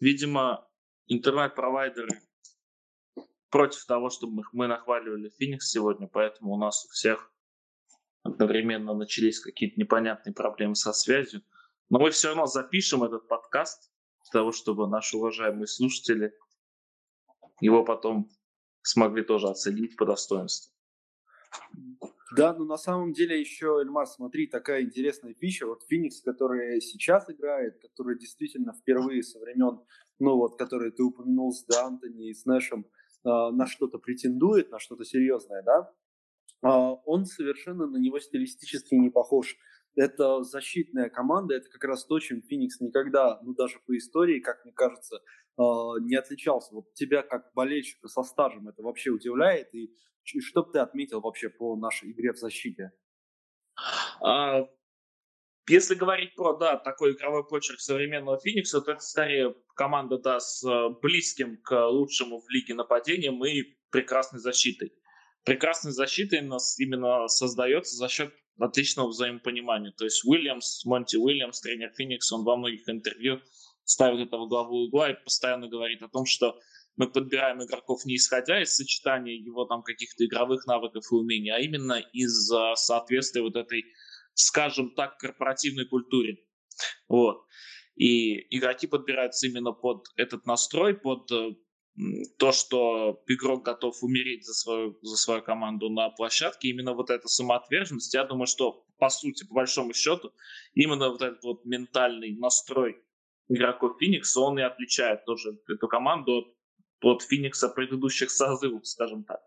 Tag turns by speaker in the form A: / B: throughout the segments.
A: видимо, интернет-провайдеры против того, чтобы мы нахваливали Феникс сегодня, поэтому у нас у всех одновременно начались какие-то непонятные проблемы со связью. Но мы все равно запишем этот подкаст для того, чтобы наши уважаемые слушатели его потом смогли тоже оценить по достоинству.
B: Да, но на самом деле еще, Эльмар, смотри, такая интересная фича. Вот Феникс, который сейчас играет, который действительно впервые со времен, ну вот, который ты упомянул с Д'Антони и с Нэшем, э, на что-то претендует, на что-то серьезное, да, э, он совершенно на него стилистически не похож. Это защитная команда, это как раз то, чем Феникс никогда, ну даже по истории, как мне кажется, э, не отличался. Вот тебя как болельщика со стажем это вообще удивляет, и что бы ты отметил вообще по нашей игре в защите?
A: А, если говорить про, да, такой игровой почерк современного Феникса, то это скорее команда, да, с э, близким к лучшему в лиге нападением и прекрасной защитой. Прекрасной защитой нас именно создается за счет отличного взаимопонимания. То есть Уильямс, Монти Уильямс, тренер Феникс, он во многих интервью ставит это в главу угла и постоянно говорит о том, что мы подбираем игроков не исходя из сочетания его там каких-то игровых навыков и умений, а именно из соответствия вот этой, скажем так, корпоративной культуре. Вот. И игроки подбираются именно под этот настрой, под э, то, что игрок готов умереть за свою, за свою команду на площадке, именно вот эта самоотверженность, я думаю, что по сути, по большому счету, именно вот этот вот ментальный настрой игроков Феникса, он и отличает тоже эту команду от от Феникса предыдущих созывов, скажем так.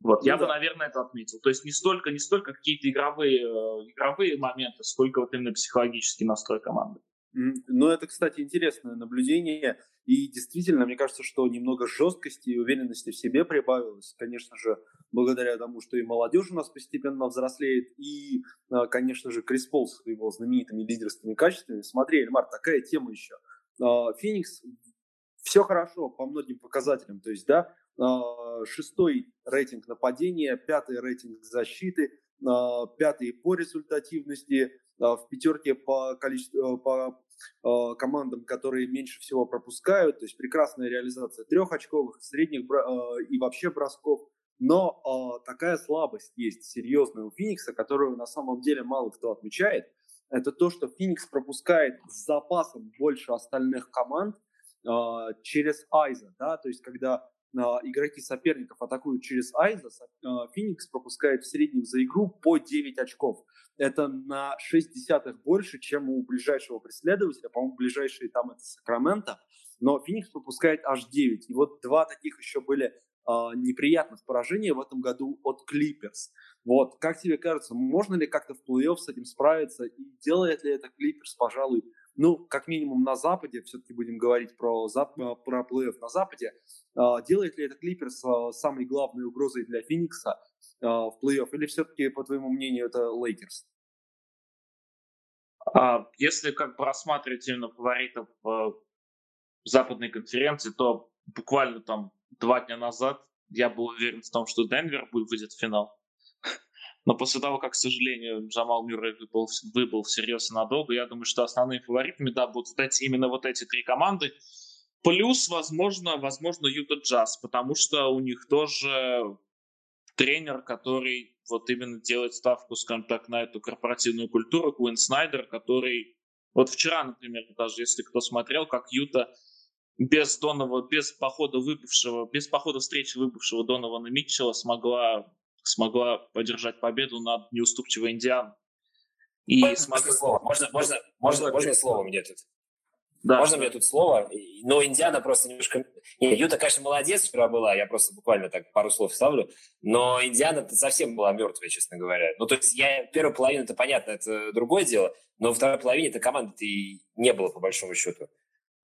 A: Вот, ну, я да. бы, наверное, это отметил. То есть не столько, не столько какие-то игровые, э, игровые моменты, сколько вот именно психологический настрой команды.
B: Ну, это, кстати, интересное наблюдение. И действительно, мне кажется, что немного жесткости и уверенности в себе прибавилось. Конечно же, благодаря тому, что и молодежь у нас постепенно взрослеет, и, э, конечно же, Крис Пол с его знаменитыми лидерскими качествами. Смотри, Эльмар, такая тема еще. Э, Феникс все хорошо по многим показателям. То есть, да, а, шестой рейтинг нападения, пятый рейтинг защиты, а, пятый по результативности, а, в пятерке по количеству, по командам, которые меньше всего пропускают, то есть прекрасная реализация трехочковых, средних и вообще бросков. Но такая слабость есть серьезная у Феникса, которую на самом деле мало кто отмечает. Это то, что Феникс пропускает с запасом больше остальных команд, через Айза, да, то есть когда игроки соперников атакуют через Айза, Феникс пропускает в среднем за игру по 9 очков. Это на 6 десятых больше, чем у ближайшего преследователя. По-моему, ближайший там это Сакраменто. Но Феникс пропускает аж 9. И вот два таких еще были э, неприятных поражения в этом году от Клиперс. Вот, как тебе кажется, можно ли как-то в плей-офф с этим справиться? И делает ли это Клиперс, пожалуй, ну, как минимум на Западе, все-таки будем говорить про, э, про плей на Западе, а, делает ли это Клиперс а, самой главной угрозой для Феникса а, в плей-офф, или все-таки, по твоему мнению, это Лейкерс?
A: Если как бы рассматривать именно фаворитов западной конференции, то буквально там два дня назад я был уверен в том, что Денвер будет выйдет в финал. Но после того, как, к сожалению, Джамал Мюррей выбыл, выбыл всерьез и надолго, я думаю, что основными фаворитами, да, будут вот эти, именно вот эти три команды. Плюс, возможно, возможно, Юта Джаз, потому что у них тоже тренер, который вот именно делает ставку, скажем так, на эту корпоративную культуру, Куин Снайдер, который вот вчера, например, даже если кто смотрел, как Юта без Донова, без похода выбывшего, без похода встречи выбывшего Донована Митчелла смогла смогла поддержать победу над неуступчивой Индианой.
C: И можно, смогла... слово? Можно, можно, можно, можно слово мне тут? Да. Можно мне тут слово? Но Индиана просто немножко... Не, Юта, конечно, молодец вчера была, я просто буквально так пару слов ставлю, но Индиана совсем была мертвая, честно говоря. Ну, то есть я первую половину, это понятно, это другое дело, но второй половине это команды и не было, по большому счету.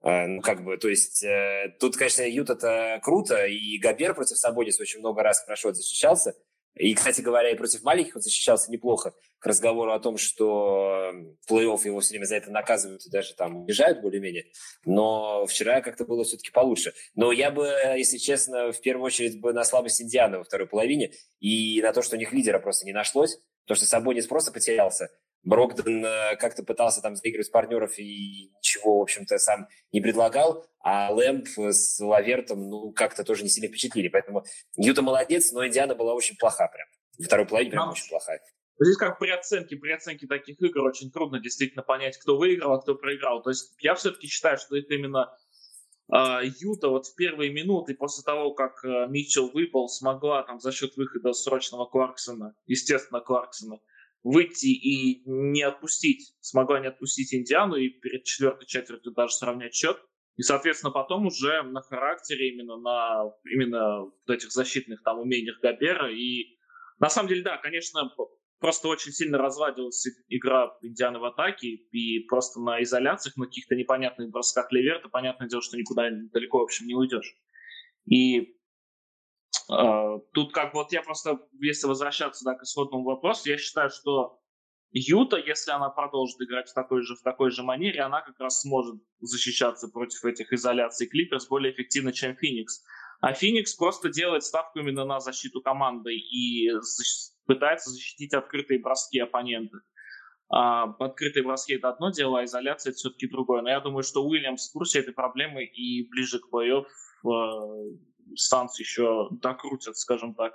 C: А, ну, как бы, то есть э, тут, конечно, Юта-то круто, и Габер против Сабониса очень много раз хорошо защищался, и, кстати говоря, и против маленьких он защищался неплохо. К разговору о том, что в плей-офф его все время за это наказывают и даже там убежают более-менее. Но вчера как-то было все-таки получше. Но я бы, если честно, в первую очередь бы на слабость Индианы во второй половине и на то, что у них лидера просто не нашлось. То, что Сабонис просто потерялся. Брогден э, как-то пытался там заигрывать партнеров и ничего, в общем-то, сам не предлагал, а Лэмп с Лавертом, ну, как-то тоже не сильно впечатлили. Поэтому Юта молодец, но Индиана была очень плоха прям. Во второй половине прям очень плохая.
A: Здесь как при оценке, при оценке таких игр очень трудно действительно понять, кто выиграл, а кто проиграл. То есть я все-таки считаю, что это именно э, Юта вот в первые минуты после того, как э, Митчелл выпал, смогла там за счет выхода срочного Кларксона, естественно, Кларксона, выйти и не отпустить, смогла не отпустить Индиану и перед четвертой четвертью даже сравнять счет. И, соответственно, потом уже на характере, именно на именно этих защитных там умениях Габера. И на самом деле, да, конечно, просто очень сильно развадилась игра Индианы в атаке, и просто на изоляциях, на каких-то непонятных бросках Леверта, понятное дело, что никуда далеко, в общем, не уйдешь. И тут как вот я просто, если возвращаться да, к исходному вопросу, я считаю, что Юта, если она продолжит играть в такой же, в такой же манере, она как раз сможет защищаться против этих изоляций Клиперс более эффективно, чем Феникс. А Феникс просто делает ставку именно на защиту команды и пытается защитить открытые броски оппонента. А, открытые броски это одно дело, а изоляция это все-таки другое. Но я думаю, что Уильямс в курсе этой проблемы и ближе к плей-офф э, Санс еще докрутят, скажем так,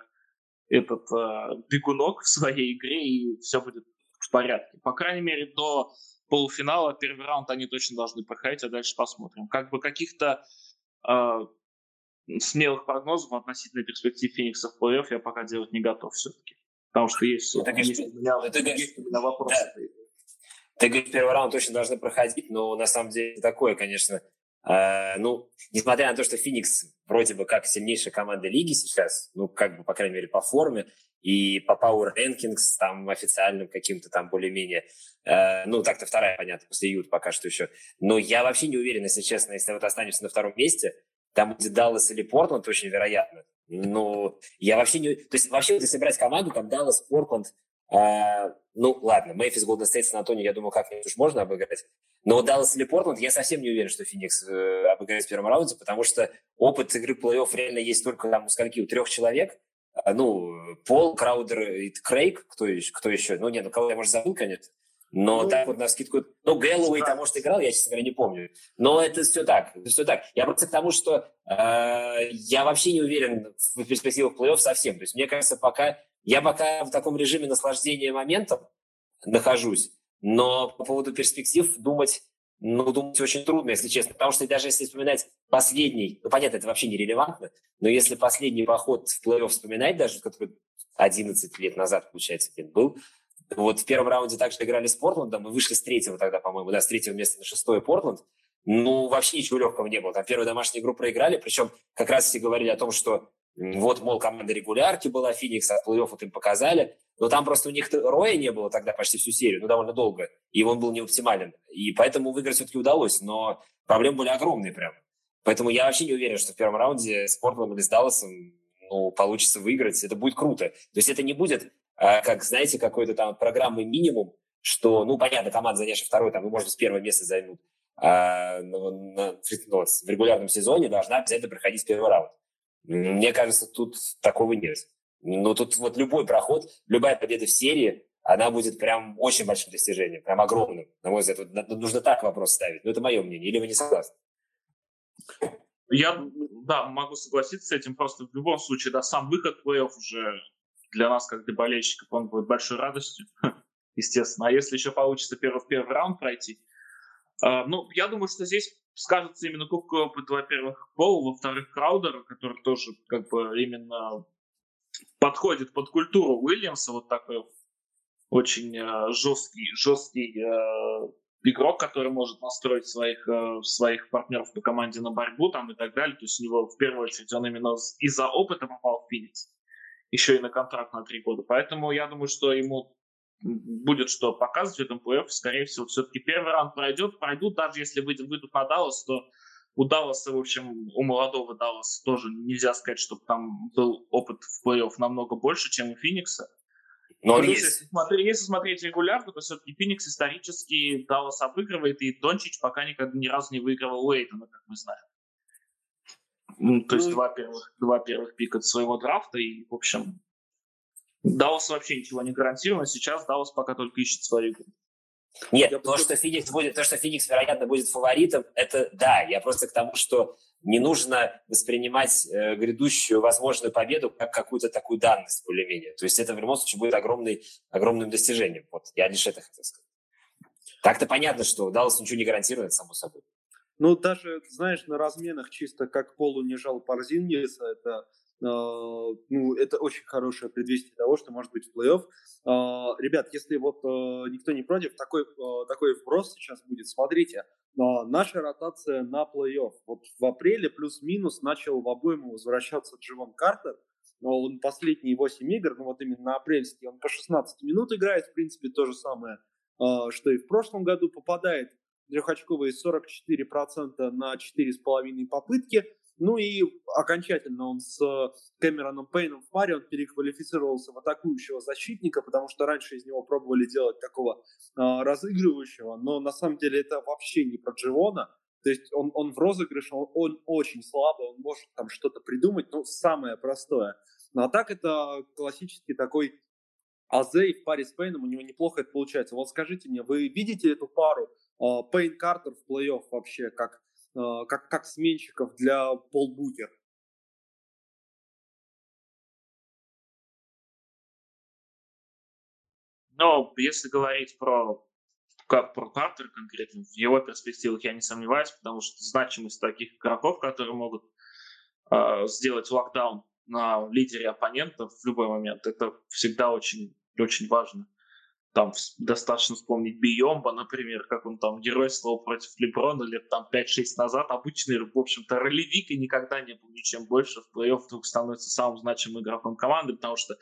A: этот э, бегунок в своей игре, и все будет в порядке. По крайней мере, до полуфинала первый раунд они точно должны проходить, а дальше посмотрим. Как бы каких-то э, смелых прогнозов относительно перспектив Феникса в плей-офф я пока делать не готов все-таки. Потому что есть,
C: ну, есть, есть, у меня, ты есть у меня вопросы. Да. Ты говоришь, первый раунд точно должны проходить, но на самом деле такое, конечно, ну, несмотря на то, что Феникс вроде бы как сильнейшая команда лиги сейчас, ну, как бы, по крайней мере, по форме, и по Power Rankings, там, официальным каким-то там более-менее, э, ну, так-то вторая, понятно, после Ют пока что еще. Но я вообще не уверен, если честно, если вот останемся на втором месте, там будет Даллас или Портленд, очень вероятно. Ну, я вообще не... То есть, вообще, если брать команду, там Даллас, Портленд, э, ну, ладно, Мемфис, Голден Стейт, Сан Антонио, я думаю, как-нибудь уж можно обыграть. Но Даллас или Портленд, я совсем не уверен, что Феникс э, обыграет в первом раунде, потому что опыт игры плей-офф реально есть только там у скольки, у трех человек. А, ну, Пол, Краудер и Крейг, кто еще, кто еще? Ну, нет, ну, кого я, может, забыл, конечно. Но ну, так вот на скидку... Ну, Гэллоуэй там, может, играл, я, честно говоря, не помню. Но это все так. Это все так. Я просто к тому, что э, я вообще не уверен в перспективах плей-офф совсем. То есть, мне кажется, пока... Я пока в таком режиме наслаждения моментом нахожусь. Но по поводу перспектив думать, ну, думать очень трудно, если честно. Потому что даже если вспоминать последний... Ну, понятно, это вообще нерелевантно. Но если последний поход в плей-офф вспоминать даже, который 11 лет назад, получается, был, вот в первом раунде также играли с Портландом, мы вышли с третьего тогда, по-моему, да, с третьего места на шестое Портланд. Ну, вообще ничего легкого не было. Там первую домашнюю игру проиграли, причем как раз все говорили о том, что вот, мол, команда регулярки была, Феникс, от плей-офф вот им показали. Но там просто у них Роя не было тогда почти всю серию, ну, довольно долго. И он был не. И поэтому выиграть все-таки удалось. Но проблемы были огромные прям. Поэтому я вообще не уверен, что в первом раунде с Портландом или с Далласом ну, получится выиграть. Это будет круто. То есть это не будет а, как, знаете, какой-то там программы минимум, что, ну, понятно, команда, занявшая второй, там, ну, может, с первого места займут, а, на, на, ну, в регулярном сезоне должна обязательно проходить первый раунд. Мне кажется, тут такого нет. Ну, тут вот любой проход, любая победа в серии, она будет прям очень большим достижением, прям огромным. На мой взгляд, вот, нужно так вопрос ставить. Но это мое мнение. Или вы не согласны?
A: Я, да, могу согласиться с этим. Просто в любом случае, да, сам выход в плей-офф уже для нас, как для болельщиков, он будет большой радостью, естественно. А если еще получится первый, в первый раунд пройти, э, ну, я думаю, что здесь скажется именно кубковый опыт, во-первых, Пола, во-вторых, Краудера, который тоже как бы именно подходит под культуру Уильямса, вот такой очень э, жесткий, жесткий э, игрок, который может настроить своих, э, своих партнеров по команде на борьбу там и так далее. То есть у него в первую очередь он именно из-за опыта попал в Феникс еще и на контракт на три года. Поэтому я думаю, что ему будет что показывать в этом плей-офф. Скорее всего, все-таки первый раунд пройдет. Пройдут, даже если выйдут, на Даллас, то у Далласа, в общем, у молодого Далласа тоже нельзя сказать, чтобы там был опыт в плей-офф намного больше, чем у Феникса. Но Плюс, есть. Если, смотреть, если смотреть регулярно, то все-таки Феникс исторически Даллас обыгрывает, и Дончич пока никогда ни разу не выигрывал Уэйтона, как мы знаем. Ну, то есть ну, два первых, два первых пика своего драфта, и, в общем, Даллас вообще ничего не гарантировано. Сейчас Даллас пока только ищет свою игру.
C: Нет, я то, что Феникс будет, то, что Феникс, вероятно, будет фаворитом, это да. Я просто к тому, что не нужно воспринимать э, грядущую возможную победу как какую-то такую данность более-менее. То есть это в любом случае будет огромный, огромным достижением. Вот, я лишь это хотел сказать. Так-то понятно, что Даллас ничего не гарантирует, само собой.
B: Ну, даже, знаешь, на разменах чисто как полу не жал Парзингиса, это ну, это очень хорошее предвестие того, что может быть в плей-офф. Uh, ребят, если вот uh, никто не против, такой, такой вброс сейчас будет. Смотрите, наша ротация на плей-офф. Вот в апреле плюс-минус начал в обойму возвращаться Дживон Картер. Он последние 8 игр, ну вот именно апрельский, он по 16 минут играет, в принципе, то же самое, что и в прошлом году. Попадает трехочковые 44% на 4,5 попытки. Ну и окончательно он с Кэмероном Пейном в паре, он переквалифицировался в атакующего защитника, потому что раньше из него пробовали делать такого э, разыгрывающего, но на самом деле это вообще не про Дживона. То есть он, он в розыгрыше, он, он очень слабый, он может там что-то придумать, но самое простое. Ну а так это классический такой Азей в паре с Пейном, у него неплохо это получается. Вот скажите мне, вы видите эту пару а, Пейн Картер в плей-офф вообще как, а, как, как сменщиков для Пол Букер.
A: Но если говорить про как про Картер конкретно, в его перспективах я не сомневаюсь, потому что значимость таких игроков, которые могут э, сделать локдаун на лидере оппонентов в любой момент, это всегда очень, очень важно там достаточно вспомнить Биомба, например, как он там геройствовал против Леброна лет там 5-6 назад. Обычный, в общем-то, ролевик и никогда не был ничем больше. В плей-офф вдруг становится самым значимым игроком команды, потому что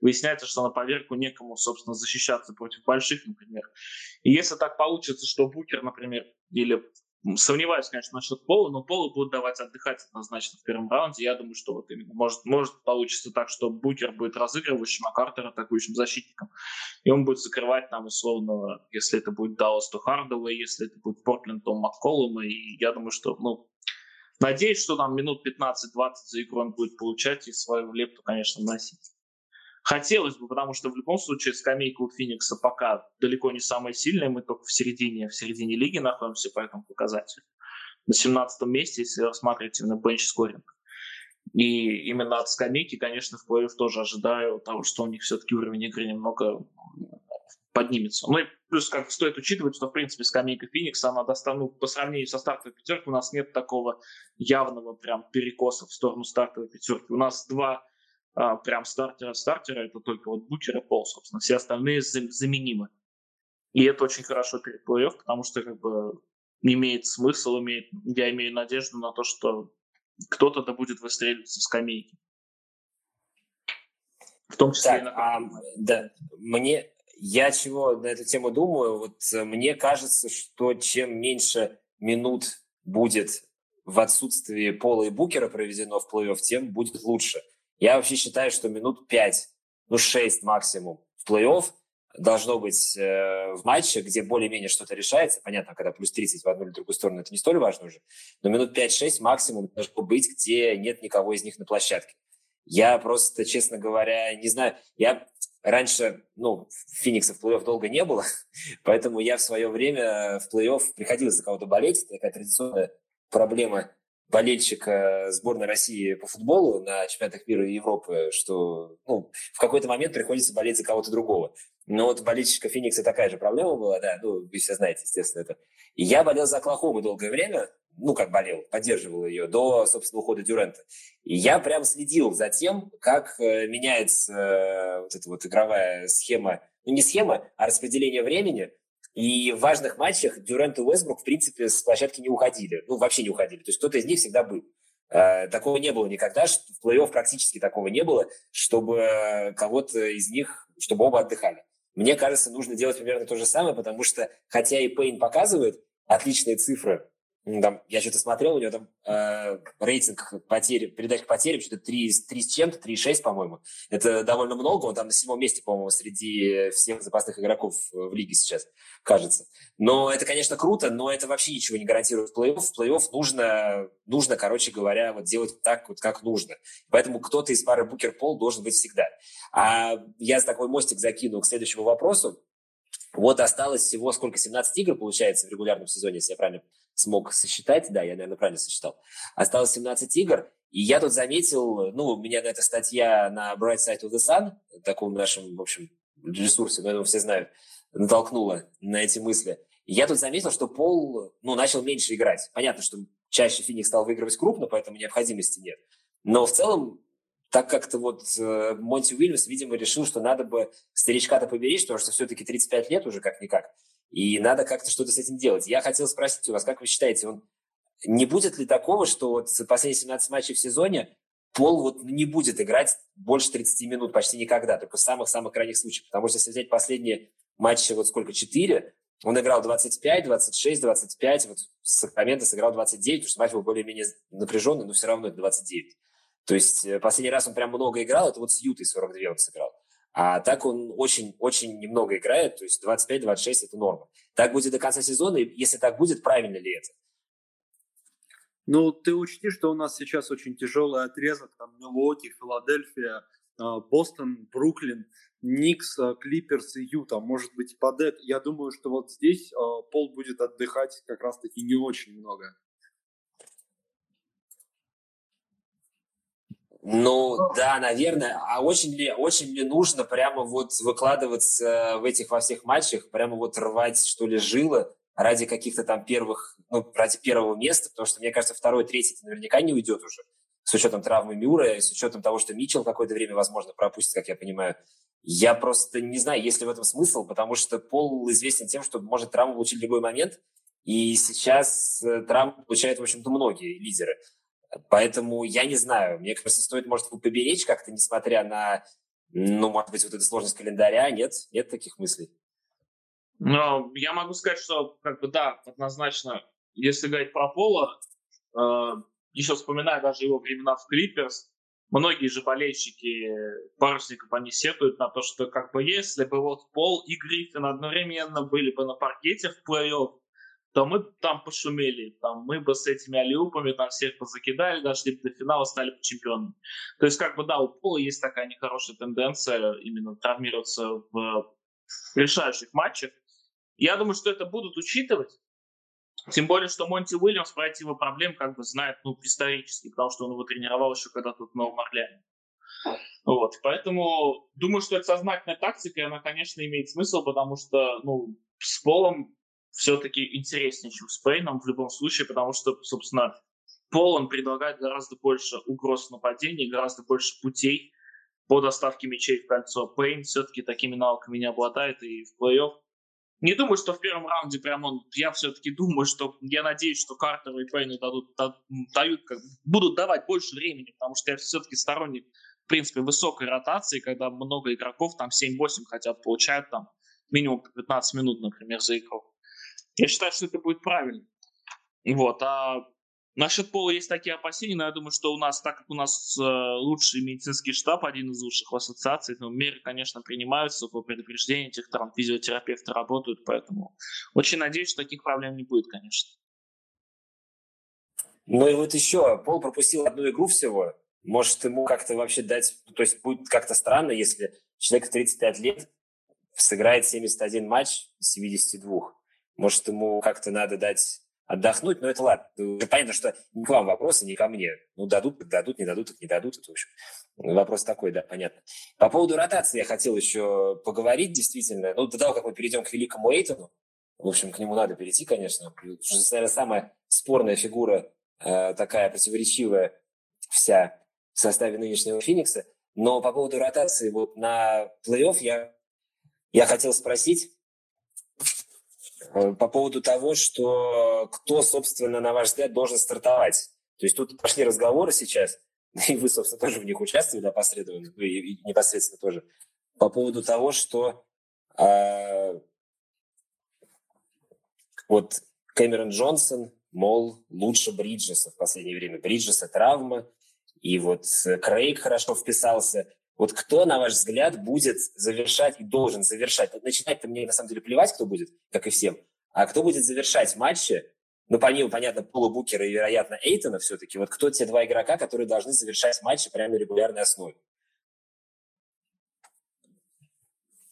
A: выясняется, что на поверку некому, собственно, защищаться против больших, например. И если так получится, что Букер, например, или Сомневаюсь, конечно, насчет Пола, но Пола будут давать отдыхать однозначно в первом раунде. Я думаю, что вот именно может, может получиться так, что Букер будет разыгрывающим, а Картер атакующим защитником. И он будет закрывать нам условно, если это будет Даллас, то Хардовый, если это будет Портленд, то Макколума. И я думаю, что, ну, надеюсь, что нам минут 15-20 за игру он будет получать и свою лепту, конечно, вносить. Хотелось бы, потому что в любом случае скамейка у Феникса пока далеко не самая сильная, мы только в середине, в середине лиги находимся по этому показателю. На 17 месте, если рассматривать именно бенч-скоринг. И именно от скамейки, конечно, в плей тоже ожидаю того, что у них все-таки уровень игры немного поднимется. Ну и плюс как стоит учитывать, что в принципе скамейка Феникса, она достану по сравнению со стартовой пятеркой, у нас нет такого явного прям перекоса в сторону стартовой пятерки. У нас два а, прям стартера-стартера, это только вот Букер и Пол, собственно. Все остальные заменимы. И это очень хорошо перед плей потому что как бы имеет смысл, имеет, я имею надежду на то, что кто-то да будет выстреливать со скамейки.
C: В том числе так, и на... а, да, мне, я чего на эту тему думаю, вот э, мне кажется, что чем меньше минут будет в отсутствии Пола и Букера проведено в плей-офф, тем будет лучше. Я вообще считаю, что минут 5, ну 6 максимум в плей-офф должно быть э, в матче, где более-менее что-то решается. Понятно, когда плюс 30 в одну или другую сторону, это не столь важно уже. Но минут 5-6 максимум должно быть, где нет никого из них на площадке. Я просто, честно говоря, не знаю. Я раньше, ну, Феникса в плей-офф долго не было, поэтому я в свое время в плей-офф приходил за кого-то болеть. Это такая традиционная проблема болельщика сборной России по футболу на чемпионатах мира и Европы, что ну, в какой-то момент приходится болеть за кого-то другого. Но вот болельщика Феникса такая же проблема была, да, ну, вы все знаете, естественно, это. Я болел за Оклахому долгое время, ну, как болел, поддерживал ее до, собственно, ухода Дюрента. И я прям следил за тем, как э, меняется э, вот эта вот игровая схема, ну, не схема, а распределение времени – и в важных матчах Дюрент и Уэсбрук, в принципе, с площадки не уходили. Ну, вообще не уходили. То есть кто-то из них всегда был. Э, такого не было никогда. В плей-офф практически такого не было, чтобы кого-то из них, чтобы оба отдыхали. Мне кажется, нужно делать примерно то же самое, потому что, хотя и Пейн показывает отличные цифры там, я что-то смотрел, у него там э, рейтинг потери, передач к потерям, что-то 3, 3 с чем-то, 3,6, по-моему. Это довольно много, он там на седьмом месте, по-моему, среди всех запасных игроков в лиге сейчас, кажется. Но это, конечно, круто, но это вообще ничего не гарантирует плей-офф. В плей-офф нужно, нужно, короче говоря, вот делать так, вот как нужно. Поэтому кто-то из пары Букер-Пол должен быть всегда. А я за такой мостик закину к следующему вопросу. Вот осталось всего сколько, 17 игр, получается, в регулярном сезоне, если я правильно смог сосчитать. Да, я, наверное, правильно сосчитал. Осталось 17 игр, и я тут заметил, ну, у меня эта статья на Bright Side of the Sun, таком нашем, в общем, ресурсе, но его все знают, натолкнула на эти мысли. И я тут заметил, что Пол, ну, начал меньше играть. Понятно, что чаще Феникс стал выигрывать крупно, поэтому необходимости нет. Но в целом так как-то вот э, Монти Уильямс, видимо, решил, что надо бы старичка-то поберечь, потому что все-таки 35 лет уже как-никак, и надо как-то что-то с этим делать. Я хотел спросить у вас, как вы считаете, он не будет ли такого, что вот последние 17 матчей в сезоне Пол вот не будет играть больше 30 минут почти никогда, только в самых-самых крайних случаях. Потому что если взять последние матчи, вот сколько, 4, он играл 25, 26, 25, вот Сакраменто сыграл 29, потому что матч был более-менее напряженный, но все равно это 29. То есть э, последний раз он прям много играл, это вот с Ютой 42 он сыграл. А так он очень-очень немного играет, то есть 25-26 это норма. Так будет до конца сезона, и если так будет, правильно ли это?
B: Ну, ты учти, что у нас сейчас очень тяжелый отрезок, там Милуоки, Филадельфия, а, Бостон, Бруклин, Никс, а, Клиперс и Юта, может быть, Падет. Я думаю, что вот здесь а, Пол будет отдыхать как раз-таки не очень много.
C: Ну, да, наверное. А очень ли, очень ли нужно прямо вот выкладываться в этих во всех матчах, прямо вот рвать, что ли, жилы ради каких-то там первых, ну, ради первого места, потому что, мне кажется, второй, третий наверняка не уйдет уже, с учетом травмы Мюра, с учетом того, что Митчелл какое-то время, возможно, пропустит, как я понимаю. Я просто не знаю, есть ли в этом смысл, потому что Пол известен тем, что может травму получить в любой момент, и сейчас э, травму получают, в общем-то, многие лидеры. Поэтому я не знаю, мне кажется, стоит, может, поберечь как-то, несмотря на, ну, может быть, вот эту сложность календаря, нет? Нет таких мыслей?
A: Ну, я могу сказать, что, как бы, да, однозначно, если говорить про Пола, э, еще вспоминая даже его времена в Клиперс, многие же болельщики парусников, они сетуют на то, что, как бы, если бы вот Пол и Гриффин одновременно были бы на паркете в плей-офф, то мы там пошумели, там мы бы с этими алиупами там всех позакидали, дошли до финала, стали бы чемпионами. То есть, как бы, да, у Пола есть такая нехорошая тенденция именно травмироваться в решающих матчах. Я думаю, что это будут учитывать. Тем более, что Монти Уильямс про эти его проблем как бы знает, ну, исторически, потому что он его тренировал еще когда тут в Новом Орлеане. Вот, поэтому думаю, что это сознательная тактика, и она, конечно, имеет смысл, потому что, ну, с Полом все-таки интереснее, чем с Пейном в любом случае, потому что, собственно, Пол он предлагает гораздо больше угроз нападения, гораздо больше путей по доставке мячей в кольцо. Пейн все-таки такими навыками не обладает и в плей-офф не думаю, что в первом раунде прям он... Я все-таки думаю, что... Я надеюсь, что Картеру и Пейну дадут, дают, как, будут давать больше времени, потому что я все-таки сторонник, в принципе, высокой ротации, когда много игроков, там 7-8 хотят получают там минимум 15 минут, например, за игру. Я считаю, что это будет правильно. Вот, а Насчет пола есть такие опасения, но я думаю, что у нас, так как у нас э, лучший медицинский штаб, один из лучших в ассоциации, то меры, конечно, принимаются по предупреждению, тех там физиотерапевты работают, поэтому очень надеюсь, что таких проблем не будет, конечно.
C: Ну и вот еще, Пол пропустил одну игру всего. Может, ему как-то вообще дать... То есть будет как-то странно, если человек в 35 лет сыграет 71 матч из 72. Может, ему как-то надо дать отдохнуть, но это ладно. Понятно, что не к вам вопросы, не ко мне. Ну, дадут, так дадут, не дадут, так не дадут. Это, в общем, вопрос такой, да, понятно. По поводу ротации я хотел еще поговорить, действительно. Ну, до того, как мы перейдем к великому Эйтону, в общем, к нему надо перейти, конечно. Это, наверное, самая спорная фигура, э, такая противоречивая вся в составе нынешнего Феникса. Но по поводу ротации вот на плей-офф я, я хотел спросить, по поводу того, что кто, собственно, на ваш взгляд, должен стартовать. То есть тут пошли разговоры сейчас, и вы, собственно, тоже в них участвовали опосредованно, и, и непосредственно тоже, по поводу того, что э, вот Кэмерон Джонсон, мол, лучше Бриджеса в последнее время. Бриджеса травма, и вот Крейг хорошо вписался. Вот кто, на ваш взгляд, будет завершать и должен завершать? Начинать-то мне на самом деле плевать, кто будет, как и всем. А кто будет завершать матчи? Ну, помимо, понятно, Пола Букера и, вероятно, Эйтона все-таки. Вот кто те два игрока, которые должны завершать матчи прямо на регулярной основе?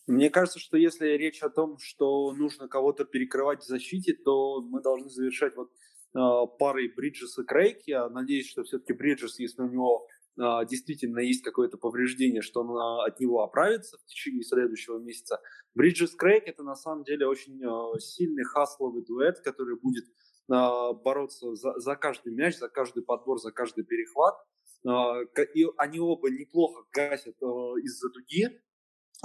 B: Мне кажется, что если речь о том, что нужно кого-то перекрывать в защите, то мы должны завершать вот э, парой Бриджес и Крейг. Я надеюсь, что все-таки Бриджес, если у него действительно есть какое-то повреждение, что он э, от него оправится в течение следующего месяца. Бриджес Крейг это на самом деле очень э, сильный хасловый дуэт, который будет э, бороться за, за каждый мяч, за каждый подбор, за каждый перехват. И они оба неплохо гасят из-за дуги,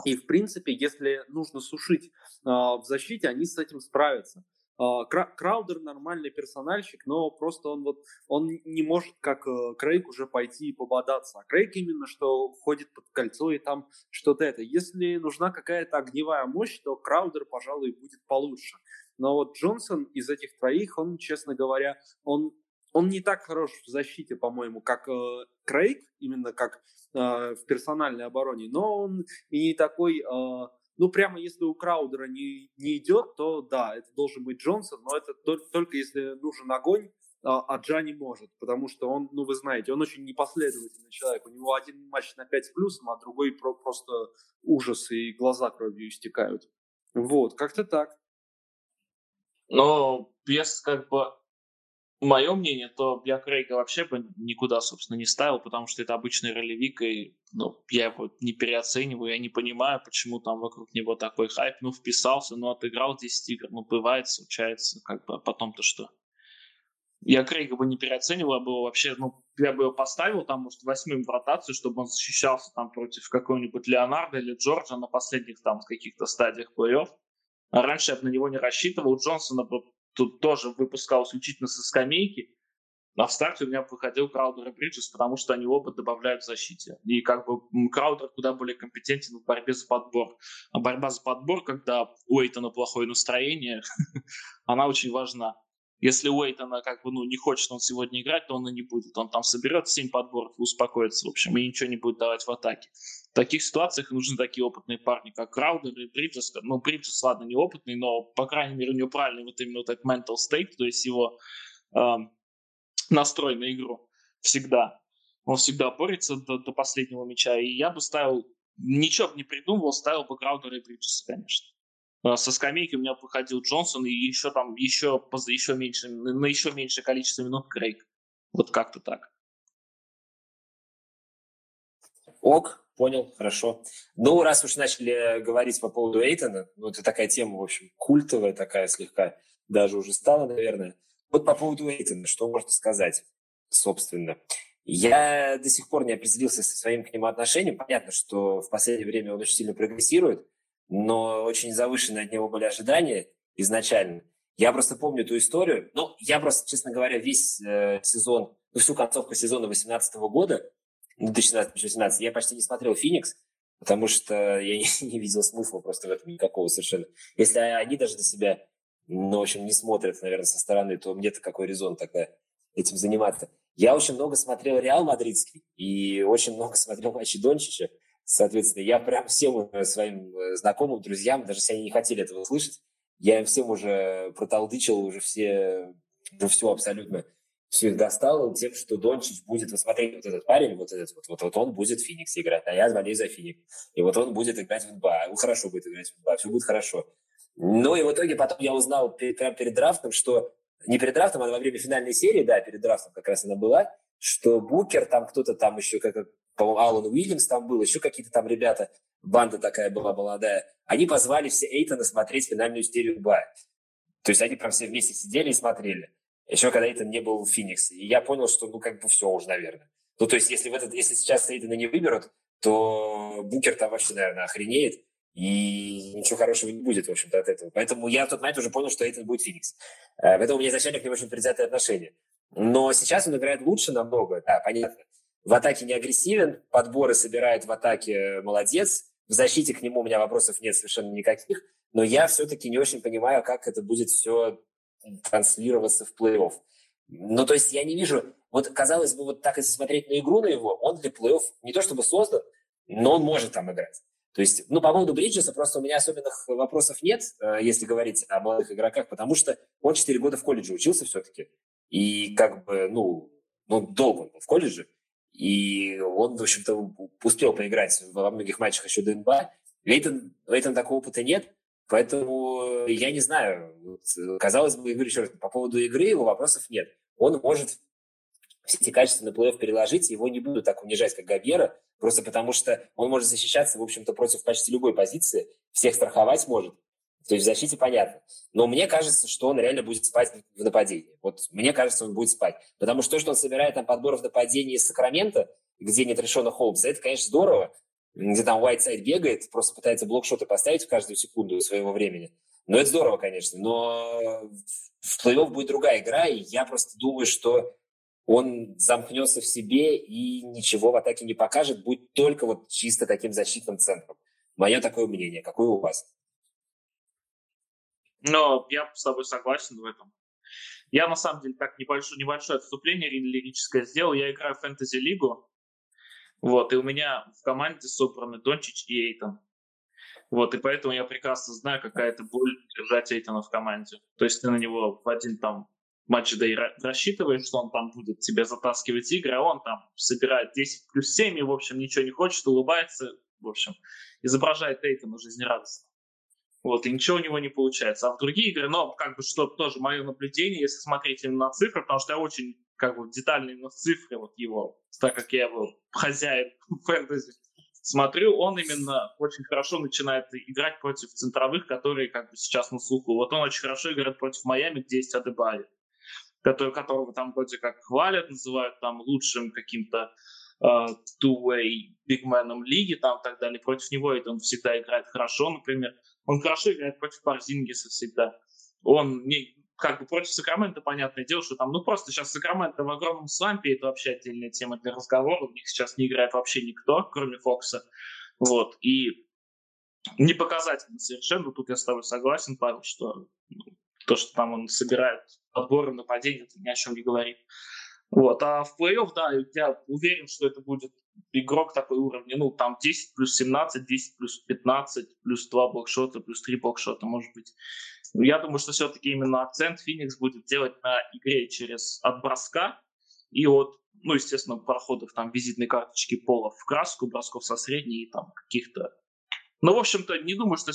B: и, в принципе, если нужно сушить в защите, они с этим справятся. Э, Краудер нормальный персональщик, но просто он вот он не может, как э, Крейг, уже пойти и пободаться. А Крейг именно что ходит под кольцо и там что-то это. Если нужна какая-то огневая мощь, то Краудер, пожалуй, будет получше. Но вот Джонсон из этих троих, он, честно говоря, он он не так хорош в защите, по-моему, как э, Крейг, именно как э, в персональной обороне, но он и не такой, э, ну прямо если у Краудера не, не идет, то да, это должен быть Джонсон, но это только если нужен огонь, а, а Джа не может, потому что он, ну вы знаете, он очень непоследовательный человек. У него один матч на 5 с плюсом, а другой про просто ужас и глаза кровью истекают. Вот, как-то так.
A: Но без как бы мое мнение, то я Крейга вообще бы никуда, собственно, не ставил, потому что это обычный ролевик, и ну, я его не переоцениваю, я не понимаю, почему там вокруг него такой хайп. Ну, вписался, ну, отыграл 10 игр, ну, бывает, случается, как бы, а потом-то что? Я Крейга бы не переоценивал, я бы его вообще, ну, я бы его поставил там, может, восьмым в ротацию, чтобы он защищался там против какого-нибудь Леонарда или Джорджа на последних там каких-то стадиях плей-офф. А раньше я бы на него не рассчитывал. Джонсона бы тут тоже выпускал исключительно со скамейки, а в старте у меня выходил Краудер и Бриджес, потому что они оба добавляют в защите. И как бы Краудер куда более компетентен в борьбе за подбор. А борьба за подбор, когда у Эйтона плохое настроение, она очень важна. Если Уэйтона как бы, ну, не хочет он сегодня играть, то он и не будет. Он там соберет 7 подборов успокоится, в общем, и ничего не будет давать в атаке. Таких ситуациях нужны такие опытные парни, как Краудер и Бриджес. Ну, Бриджес, ладно, не опытный, но, по крайней мере, у него правильный вот именно вот этот mental state, то есть его э, настрой на игру всегда. Он всегда борется до, до последнего мяча. И я бы ставил, ничего бы не придумывал, ставил бы Краудера и Бриджеса, конечно. Э, со скамейки у меня выходил Джонсон и еще там еще, еще меньше, на еще меньшее количество минут Крейг. Вот как-то так.
C: Ок, понял, хорошо. Ну, раз уж начали говорить по поводу Эйтона, ну, это такая тема, в общем, культовая такая слегка, даже уже стала, наверное. Вот по поводу Эйтона, что можно сказать, собственно? Я до сих пор не определился со своим к нему отношением. Понятно, что в последнее время он очень сильно прогрессирует, но очень завышенные от него были ожидания изначально. Я просто помню эту историю. Ну, я просто, честно говоря, весь э, сезон, ну, всю концовку сезона 2018 года, 2017-2018, я почти не смотрел «Феникс», потому что я не, не видел смысла просто в этом никакого совершенно. Если они даже на себя, ну, в общем, не смотрят, наверное, со стороны, то мне-то какой резон тогда этим заниматься? Я очень много смотрел «Реал Мадридский» и очень много смотрел матчи Дончича. Соответственно, я прям всем своим э, знакомым, друзьям, даже если они не хотели этого слышать, я им всем уже проталдычил, уже все, уже все абсолютно, все их достал тем, что Дончич будет, вот смотреть, вот этот парень, вот этот вот, вот, вот он будет в Фениксе играть, а я болею за Феникс. И вот он будет играть в НБА, он хорошо будет играть в НБА, все будет хорошо. Ну и в итоге потом я узнал прямо перед драфтом, что не перед драфтом, а во время финальной серии, да, перед драфтом как раз она была, что Букер, там кто-то там еще, как, по-моему, Алан Уильямс там был, еще какие-то там ребята, банда такая была молодая, они позвали все Эйтона смотреть финальную серию Ба. То есть они прям все вместе сидели и смотрели. Еще когда Эйтон не был в Фениксе. И я понял, что ну как бы все уже, наверное. Ну то есть если, в этот, если сейчас Эйтона не выберут, то Букер там вообще, наверное, охренеет. И ничего хорошего не будет, в общем-то, от этого. Поэтому я в тот момент уже понял, что Эйтон будет Феникс. Э, поэтому у меня изначально к нему очень предвзятое отношение. Но сейчас он играет лучше намного, да, понятно. В атаке не агрессивен, подборы собирает в атаке молодец. В защите к нему у меня вопросов нет совершенно никаких. Но я все-таки не очень понимаю, как это будет все транслироваться в плей-офф. Ну, то есть я не вижу... Вот, казалось бы, вот так если смотреть на игру на его, он для плей-офф не то чтобы создан, но он может там играть. То есть, ну, по поводу Бриджеса просто у меня особенных вопросов нет, э, если говорить о молодых игроках, потому что он 4 года в колледже учился все-таки. И как бы, ну, ну долго он был в колледже. И он, в общем-то, успел поиграть во многих матчах еще до НБА. У Эйтон такого опыта нет, поэтому я не знаю. Казалось бы, еще раз, по поводу игры его вопросов нет. Он может все эти качества на плей-офф переложить, его не будут так унижать, как Габера, просто потому что он может защищаться, в общем-то, против почти любой позиции, всех страховать может. То есть в защите понятно. Но мне кажется, что он реально будет спать в нападении. Вот мне кажется, он будет спать. Потому что то, что он собирает там подборов нападений из Сакрамента, где нет решена Холмса, это, конечно, здорово. Где там Уайтсайд бегает, просто пытается блокшоты поставить в каждую секунду своего времени. Но это здорово, конечно. Но в плей-офф будет другая игра, и я просто думаю, что он замкнется в себе и ничего в атаке не покажет, будет только вот чисто таким защитным центром. Мое такое мнение. Какое у вас?
A: Но я с тобой согласен в этом. Я, на самом деле, так небольшое, небольшое отступление лирическое сделал. Я играю в фэнтези-лигу, вот, и у меня в команде собраны Дончич и Эйтон. Вот, и поэтому я прекрасно знаю, какая это боль держать Эйтона в команде. То есть ты на него в один там матч да и рассчитываешь, что он там будет тебе затаскивать игры, а он там собирает 10 плюс 7 и, в общем, ничего не хочет, улыбается, в общем, изображает Эйтона жизнерадостно. Вот, и ничего у него не получается. А в другие игры, но как бы что тоже мое наблюдение, если смотреть именно на цифры, потому что я очень как бы детальный на цифры вот его, так как я его хозяин фэнтези, смотрю, он именно очень хорошо начинает играть против центровых, которые как бы сейчас на слуху. Вот он очень хорошо играет против Майами, где есть Адебай, который, которого там вроде как хвалят, называют там лучшим каким-то uh, two-way бигменом лиги там и так далее. Против него это он всегда играет хорошо, например. Он хорошо играет против Парзингиса всегда. Он не, как бы против Сакрамента, понятное дело, что там, ну просто сейчас Сакраменто в огромном слампе, это вообще отдельная тема для разговора, у них сейчас не играет вообще никто, кроме Фокса. Вот, и не показательно совершенно, тут я с тобой согласен, Павел, что ну, то, что там он собирает подборы нападения, это ни о чем не говорит. Вот. А в плей-офф, да, я уверен, что это будет игрок такой уровня, ну, там 10 плюс 17, 10 плюс 15, плюс 2 блокшота, плюс 3 блокшота, может быть. Я думаю, что все-таки именно акцент Феникс будет делать на игре через от броска и от, ну, естественно, проходов там визитной карточки пола в краску, бросков со средней и там каких-то... Ну, в общем-то, не думаю, что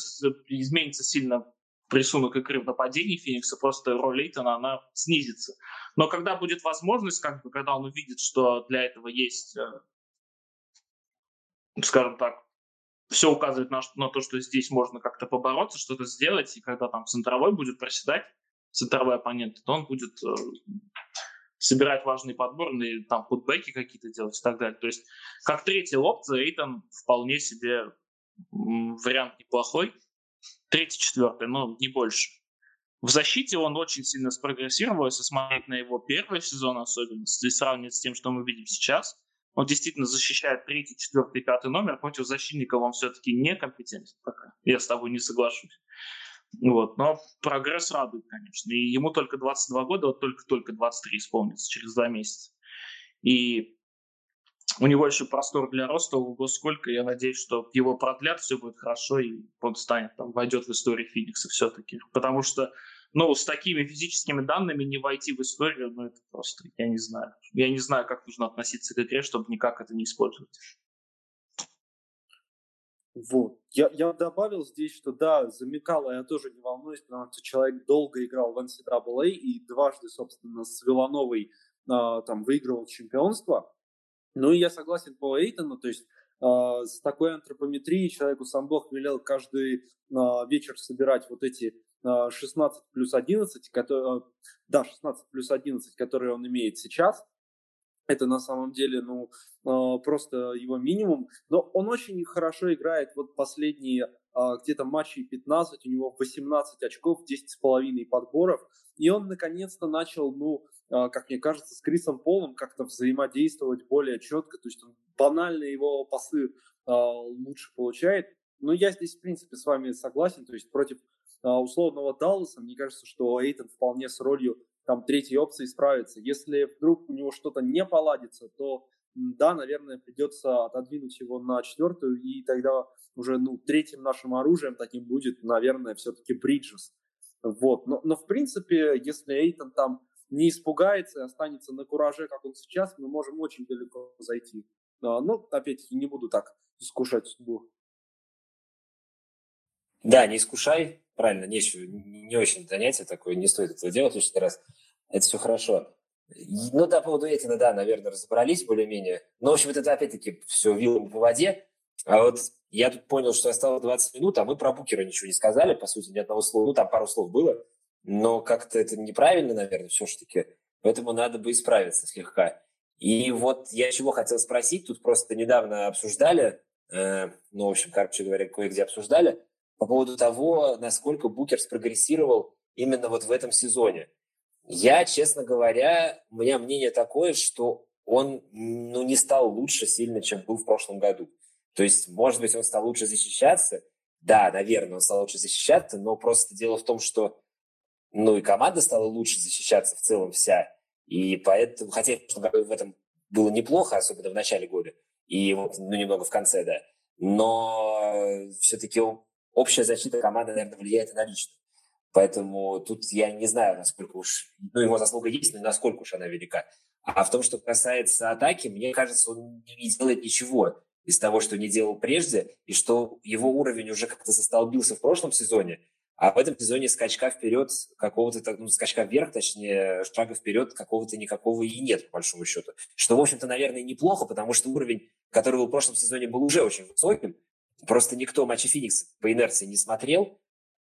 A: изменится сильно рисунок игры в нападении Феникса, просто роль Эйтона, она снизится. Но когда будет возможность, как бы, когда он увидит, что для этого есть, э, скажем так, все указывает на, на то, что здесь можно как-то побороться, что-то сделать, и когда там центровой будет проседать, центровой оппонент, то он будет э, собирать важные подборные, там, путбеки какие-то делать и так далее. То есть, как третья опция, Эйтон вполне себе вариант неплохой. Третий, четвертый, но не больше. В защите он очень сильно спрогрессировал, если смотреть на его первый сезон особенно, если сравнивать с тем, что мы видим сейчас. Он действительно защищает третий, четвертый, пятый номер. Против защитников он все-таки некомпетентен пока. Я с тобой не соглашусь. Вот. Но прогресс радует, конечно. И ему только 22 года, вот только-только 23 исполнится через два месяца. И у него еще простор для роста, ого сколько. Я надеюсь, что его продлят, все будет хорошо, и он станет, там, войдет в историю Феникса все-таки. Потому что, ну, с такими физическими данными не войти в историю, ну, это просто, я не знаю. Я не знаю, как нужно относиться к игре, чтобы никак это не использовать.
B: Вот. Я, я добавил здесь, что да, за Микала я тоже не волнуюсь, потому что человек долго играл в NCAA и дважды, собственно, с Вилановой а, там выигрывал чемпионство. Ну и я согласен по Эйтону, то есть э, с такой антропометрией человеку сам Бог велел каждый э, вечер собирать вот эти э, 16 плюс 11, которые, да, 16 плюс 11, которые он имеет сейчас. Это на самом деле, ну, э, просто его минимум. Но он очень хорошо играет вот последние э, где-то матчи 15, у него 18 очков, 10,5 подборов. И он наконец-то начал, ну, а, как мне кажется, с Крисом Полом как-то взаимодействовать более четко. То есть он банально его пасы а, лучше получает. Но я здесь, в принципе, с вами согласен. То есть против а, условного Далласа, мне кажется, что Эйтон вполне с ролью там третьей опции справится. Если вдруг у него что-то не поладится, то да, наверное, придется отодвинуть его на четвертую, и тогда уже ну, третьим нашим оружием таким будет, наверное, все-таки Бриджес. Вот. Но, но в принципе, если Эйтон там не испугается и останется на кураже, как он сейчас, мы можем очень далеко зайти. Но, опять-таки, не буду так искушать судьбу.
C: Да, не искушай, правильно, не, не очень занятие такое, не стоит этого делать лишний раз. Это все хорошо. Ну, да, по поводу Этина, да, наверное, разобрались более-менее. Но, в общем, это опять-таки все вилами по воде. А вот я тут понял, что осталось 20 минут, а мы про Букера ничего не сказали, по сути, ни одного слова. Ну, там пару слов было, но как-то это неправильно, наверное, все-таки. Поэтому надо бы исправиться слегка. И вот я чего хотел спросить, тут просто недавно обсуждали, э, ну, в общем, короче говоря, кое-где обсуждали, по поводу того, насколько Букер спрогрессировал именно вот в этом сезоне. Я, честно говоря, у меня мнение такое, что он ну, не стал лучше сильно, чем был в прошлом году. То есть, может быть, он стал лучше защищаться. Да, наверное, он стал лучше защищаться, но просто дело в том, что ну и команда стала лучше защищаться в целом вся. И поэтому, хотя в этом было неплохо, особенно в начале года, и вот, ну, немного в конце, да, но все-таки общая защита команды, наверное, влияет и на личную. Поэтому тут я не знаю, насколько уж, ну, его заслуга есть, но насколько уж она велика. А в том, что касается атаки, мне кажется, он не делает ничего из того, что не делал прежде, и что его уровень уже как-то застолбился в прошлом сезоне, а в этом сезоне скачка вперед какого-то, ну, скачка вверх, точнее, шага вперед какого-то никакого и нет, по большому счету. Что, в общем-то, наверное, неплохо, потому что уровень, который был в прошлом сезоне, был уже очень высоким. Просто никто матчи Феникс по инерции не смотрел,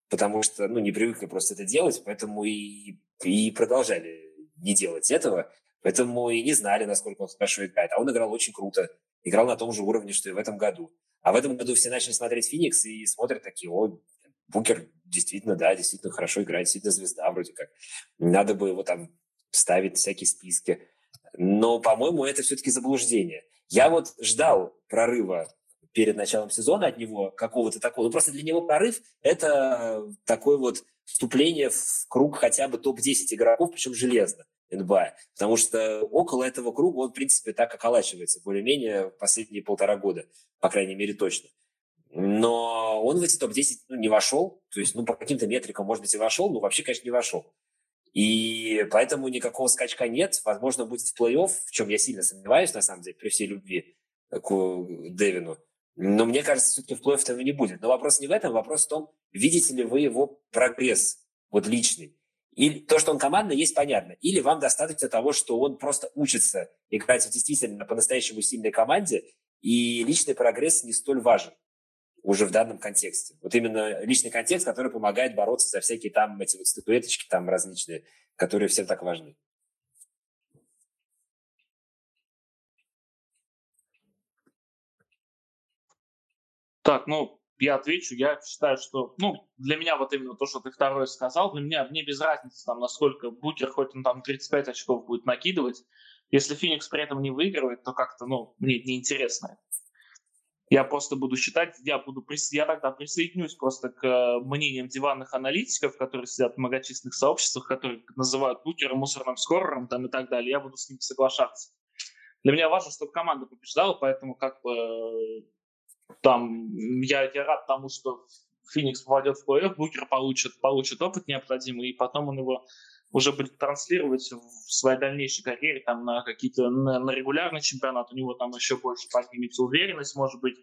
C: потому что, ну, не привыкли просто это делать, поэтому и, и продолжали не делать этого. Поэтому и не знали, насколько он хорошо играет. А он играл очень круто. Играл на том же уровне, что и в этом году. А в этом году все начали смотреть Феникс и смотрят такие, о, Букер действительно, да, действительно хорошо играет, действительно звезда вроде как. Надо бы его там ставить в всякие списки. Но, по-моему, это все-таки заблуждение. Я вот ждал прорыва перед началом сезона от него какого-то такого. Ну, просто для него прорыв – это такое вот вступление в круг хотя бы топ-10 игроков, причем железно. НБА. Потому что около этого круга он, в принципе, так околачивается более-менее последние полтора года, по крайней мере, точно. Но он в эти топ-10 ну, не вошел. То есть, ну, по каким-то метрикам, может быть, и вошел, но вообще, конечно, не вошел. И поэтому никакого скачка нет. Возможно, будет в плей-офф, в чем я сильно сомневаюсь, на самом деле, при всей любви к Дэвину. Но мне кажется, все-таки в плей-офф этого не будет. Но вопрос не в этом, вопрос в том, видите ли вы его прогресс, вот личный. И то, что он командный, есть понятно. Или вам достаточно того, что он просто учится играть в действительно по-настоящему сильной команде, и личный прогресс не столь важен уже в данном контексте. Вот именно личный контекст, который помогает бороться за всякие там эти вот статуэточки там различные, которые всем так важны.
A: Так, ну, я отвечу. Я считаю, что, ну, для меня вот именно то, что ты второе сказал, для меня мне без разницы, там, насколько Букер, хоть он там 35 очков будет накидывать, если Феникс при этом не выигрывает, то как-то, ну, мне неинтересно. Я просто буду считать, я, буду, я тогда присоединюсь просто к э, мнениям диванных аналитиков, которые сидят в многочисленных сообществах, которые называют букером, мусорным скорером там, и так далее. Я буду с ними соглашаться. Для меня важно, чтобы команда побеждала, поэтому как бы э, там я, я рад тому, что Феникс попадет в плей-офф, Букер получит, получит опыт необходимый, и потом он его уже будет транслировать в своей дальнейшей карьере там на какие-то на, на регулярный чемпионат, у него там еще больше поднимется уверенность, может быть,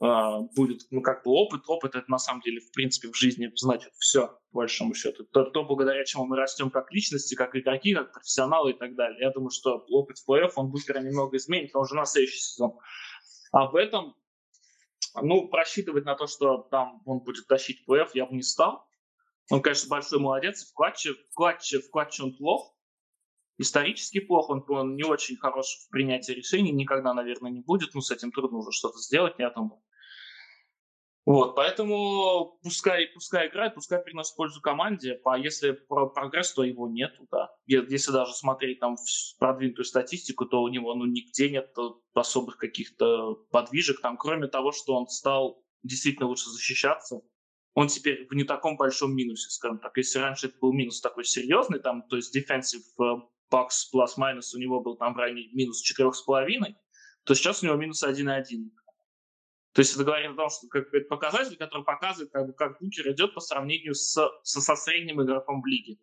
A: э, будет ну как бы опыт. Опыт это на самом деле в принципе в жизни значит все по большому счету. То, то благодаря чему мы растем как личности, как игроки, как профессионалы и так далее. Я думаю, что опыт в плей-офф он быстро немного изменит, но уже на следующий сезон. А в этом ну, просчитывать на то, что там он будет тащить плей-офф, я бы не стал. Он, конечно, большой молодец. В клатче, в клатче, в клатче он плох. Исторически плох. Он, он не очень хорош в принятии решений. Никогда, наверное, не будет. Ну, с этим трудно уже что-то сделать, я думаю. Вот, поэтому пускай, пускай играет, пускай приносит пользу команде. А если про прогресс, то его нету, да. Если даже смотреть там продвинутую статистику, то у него ну, нигде нет особых каких-то подвижек, там, кроме того, что он стал действительно лучше защищаться он теперь в не таком большом минусе, скажем так. Если раньше это был минус такой серьезный, там, то есть defensive э, box plus-minus у него был там в районе минус 4,5, то сейчас у него минус 1,1. То есть это говорит о том, что как, это показатель, который показывает, как, бы, как Букер идет по сравнению с, со, со средним игроком в лиге.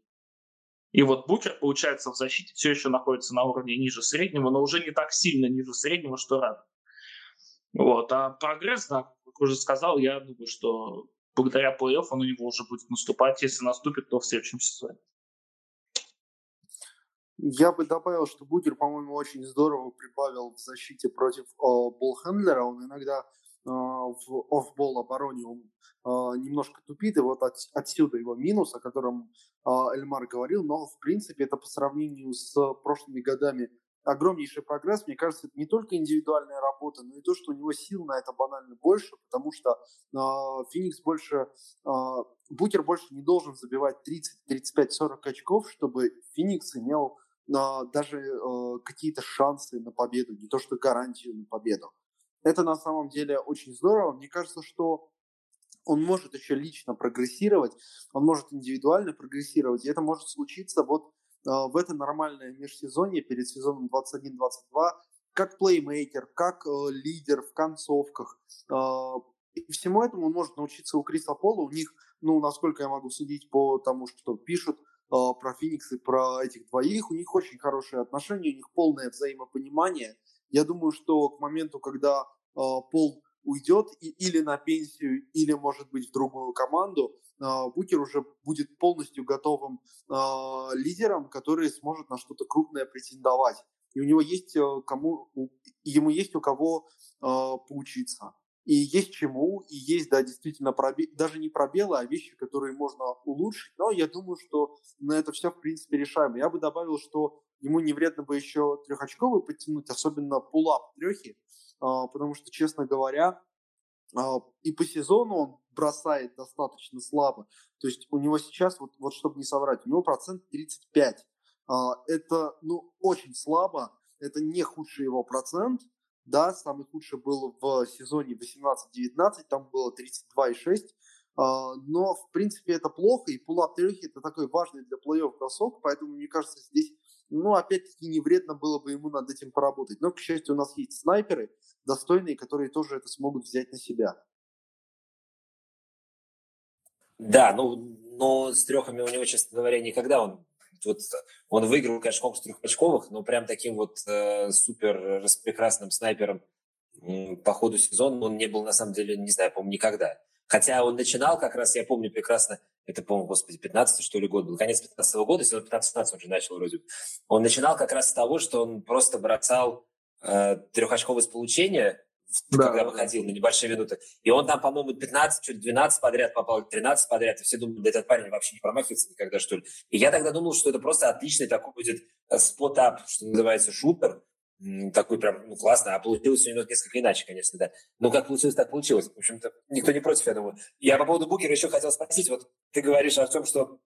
A: И вот Букер, получается, в защите все еще находится на уровне ниже среднего, но уже не так сильно ниже среднего, что рад. Вот. А прогресс, да, как уже сказал, я думаю, что благодаря плей-офф он у него уже будет наступать, если наступит, то в следующем сезоне.
B: Я бы добавил, что Букер, по-моему, очень здорово прибавил в защите против э, болхендлера. Он иногда в офбол обороне он э, немножко тупит, и вот от, отсюда его минус, о котором э, Эльмар говорил. Но, в принципе, это по сравнению с прошлыми годами огромнейший прогресс. Мне кажется, это не только индивидуальная работа, но и то, что у него сил на это банально больше, потому что э, Феникс больше, э, Букер больше не должен забивать 30, 35, 40 очков, чтобы Феникс имел э, даже э, какие-то шансы на победу, не то что гарантию на победу. Это на самом деле очень здорово. Мне кажется, что он может еще лично прогрессировать, он может индивидуально прогрессировать, и это может случиться вот а, в это нормальное межсезонье перед сезоном 21-22 как плеймейкер, как э, лидер в концовках. Э, и всему этому он может научиться у Криса Пола. У них, ну, насколько я могу судить по тому, что пишут э, про Феникс и про этих двоих, у них очень хорошие отношения, у них полное взаимопонимание. Я думаю, что к моменту, когда э, Пол уйдет и, или на пенсию, или, может быть, в другую команду, а, Букер уже будет полностью готовым а, лидером, который сможет на что-то крупное претендовать. И у него есть э, кому, ему есть у кого а, поучиться. И есть чему, и есть, да, действительно, пробе... даже не пробелы, а вещи, которые можно улучшить. Но я думаю, что на это все, в принципе, решаемо. Я бы добавил, что ему не вредно бы еще трехочковый подтянуть, особенно пулап трехи, потому что, честно говоря, и по сезону он бросает достаточно слабо. То есть у него сейчас, вот, вот чтобы не соврать, у него процент 35. Это, ну, очень слабо. Это не худший его процент. Да, самый худший был в сезоне 18-19, там было 32,6. Но, в принципе, это плохо, и пулап трехи это такой важный для плей-офф бросок, поэтому, мне кажется, здесь, ну, опять-таки, не вредно было бы ему над этим поработать. Но, к счастью, у нас есть снайперы достойные, которые тоже это смогут взять на себя.
C: Да, ну, но с трехами у него, честно говоря, никогда он вот он выиграл, конечно, конкурс трехочковых, но прям таким вот э, супер прекрасным снайпером по ходу сезона он не был, на самом деле, не знаю, по-моему, никогда. Хотя он начинал как раз, я помню прекрасно, это, по-моему, господи, 15 что ли год был, конец 15 -го года, 15-16 он же начал вроде. Он начинал как раз с того, что он просто бросал э, трехочковое получения, да. когда выходил на небольшие минуты. И он там, по-моему, 15, чуть 12 подряд попал, 13 подряд. И все думали, да этот парень вообще не промахивается никогда, что ли. И я тогда думал, что это просто отличный такой будет э, спот-ап, что называется, шутер. Такой прям, ну, классно. А получилось у него несколько иначе, конечно, да. Но как получилось, так получилось. В общем-то, никто не против, я думаю. Я по поводу Букера еще хотел спросить. Вот ты говоришь о том, что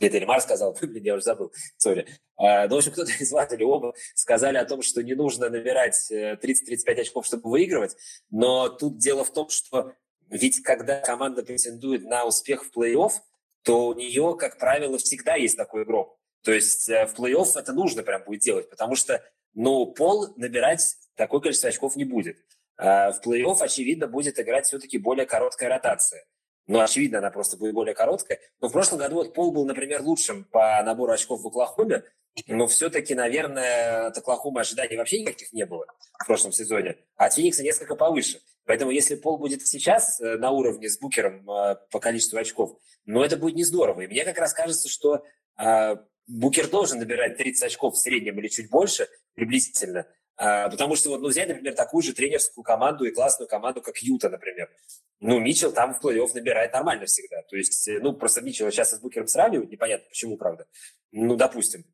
C: это Эльмар сказал, блин, я уже забыл, сори. А, ну, в общем, кто-то из вас или оба сказали о том, что не нужно набирать 30-35 э, очков, чтобы выигрывать, но тут дело в том, что ведь когда команда претендует на успех в плей-офф, то у нее, как правило, всегда есть такой игрок. То есть э, в плей-офф это нужно прям будет делать, потому что, ну, пол набирать такое количество очков не будет. А в плей-офф, очевидно, будет играть все-таки более короткая ротация. Ну, очевидно, она просто будет более короткая. Но в прошлом году вот Пол был, например, лучшим по набору очков в Оклахоме, но все-таки, наверное, от Оклахомы ожиданий вообще никаких не было в прошлом сезоне, а от Феникса несколько повыше. Поэтому если Пол будет сейчас э, на уровне с Букером э, по количеству очков, ну, это будет не здорово. И мне как раз кажется, что э, Букер должен набирать 30 очков в среднем или чуть больше, приблизительно, а, потому что вот, ну, взять, например, такую же тренерскую команду и классную команду, как Юта, например. Ну, Митчелл там в плей-офф набирает нормально всегда. То есть, э, ну, просто Митчелла сейчас с Букером сравнивают, непонятно почему, правда. Ну, допустим.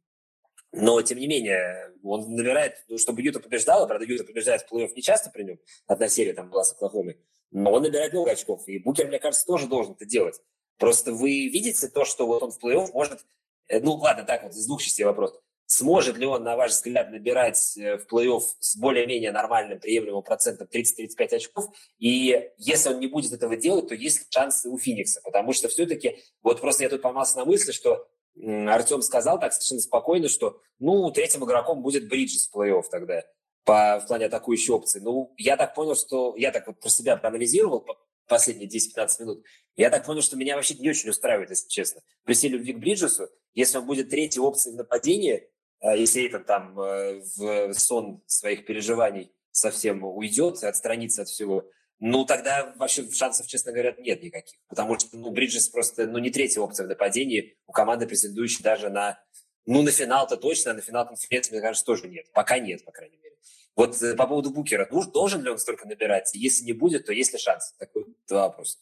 C: Но, тем не менее, он набирает, ну, чтобы Юта побеждала, правда, Юта побеждает в плей-офф не часто при нем, одна серия там была с Оклахомой, но он набирает много очков, и Букер, мне кажется, тоже должен это делать. Просто вы видите то, что вот он в плей-офф может, э, ну, ладно, так вот, из двух частей вопрос – Сможет ли он, на ваш взгляд, набирать э, в плей-офф с более-менее нормальным, приемлемым процентом 30-35 очков? И если он не будет этого делать, то есть шансы у Феникса? Потому что все-таки, вот просто я тут поймался на мысли, что Артем сказал так совершенно спокойно, что, ну, третьим игроком будет Бриджес в плей-офф тогда по, в плане атакующей опции. Ну, я так понял, что я так вот про себя проанализировал последние 10-15 минут. Я так понял, что меня вообще не очень устраивает, если честно. При всей любви к Бриджесу, если он будет третьей опцией в нападении, если Эйтон там э, в сон своих переживаний совсем уйдет, отстранится от всего, ну, тогда вообще шансов, честно говоря, нет никаких. Потому что, ну, Бриджес просто, ну, не третья опция в нападении у команды, претендующей даже на, ну, на финал-то точно, а на финал конференции, мне кажется, тоже нет. Пока нет, по крайней мере. Вот э, по поводу Букера, должен ли он столько набирать? Если не будет, то есть ли шанс? Такой два вопроса.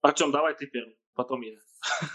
A: Артем, давай ты первый, потом я.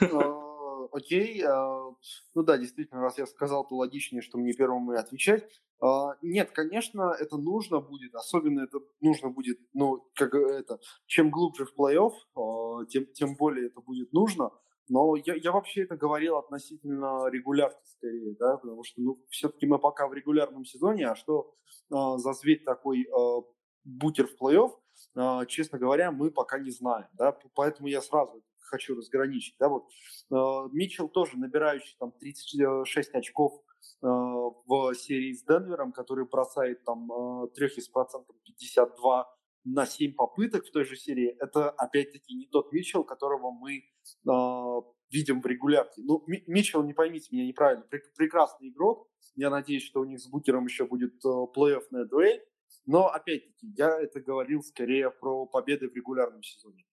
B: А, окей. А, ну да, действительно, раз я сказал, то логичнее, что мне первому и отвечать. А, нет, конечно, это нужно будет, особенно это нужно будет, ну, как это, чем глубже в плей-офф, тем, тем более это будет нужно. Но я, я вообще это говорил относительно регулярки скорее, да, потому что, ну, все-таки мы пока в регулярном сезоне, а что э, за зверь такой э, бутер в плей-офф, э, честно говоря, мы пока не знаем, да, поэтому я сразу хочу разграничить, да, вот э, Митчелл тоже набирающий там 36 очков э, в серии с Денвером, который бросает там э, 3 из процентов 52 на 7 попыток в той же серии, это опять-таки не тот Митчелл, которого мы э, видим в регулярке. Ну, Митчелл, не поймите меня неправильно, пр- прекрасный игрок. Я надеюсь, что у них с Букером еще будет э, плей-оффная дуэль. Но, опять-таки, я это говорил скорее про победы в регулярном сезоне.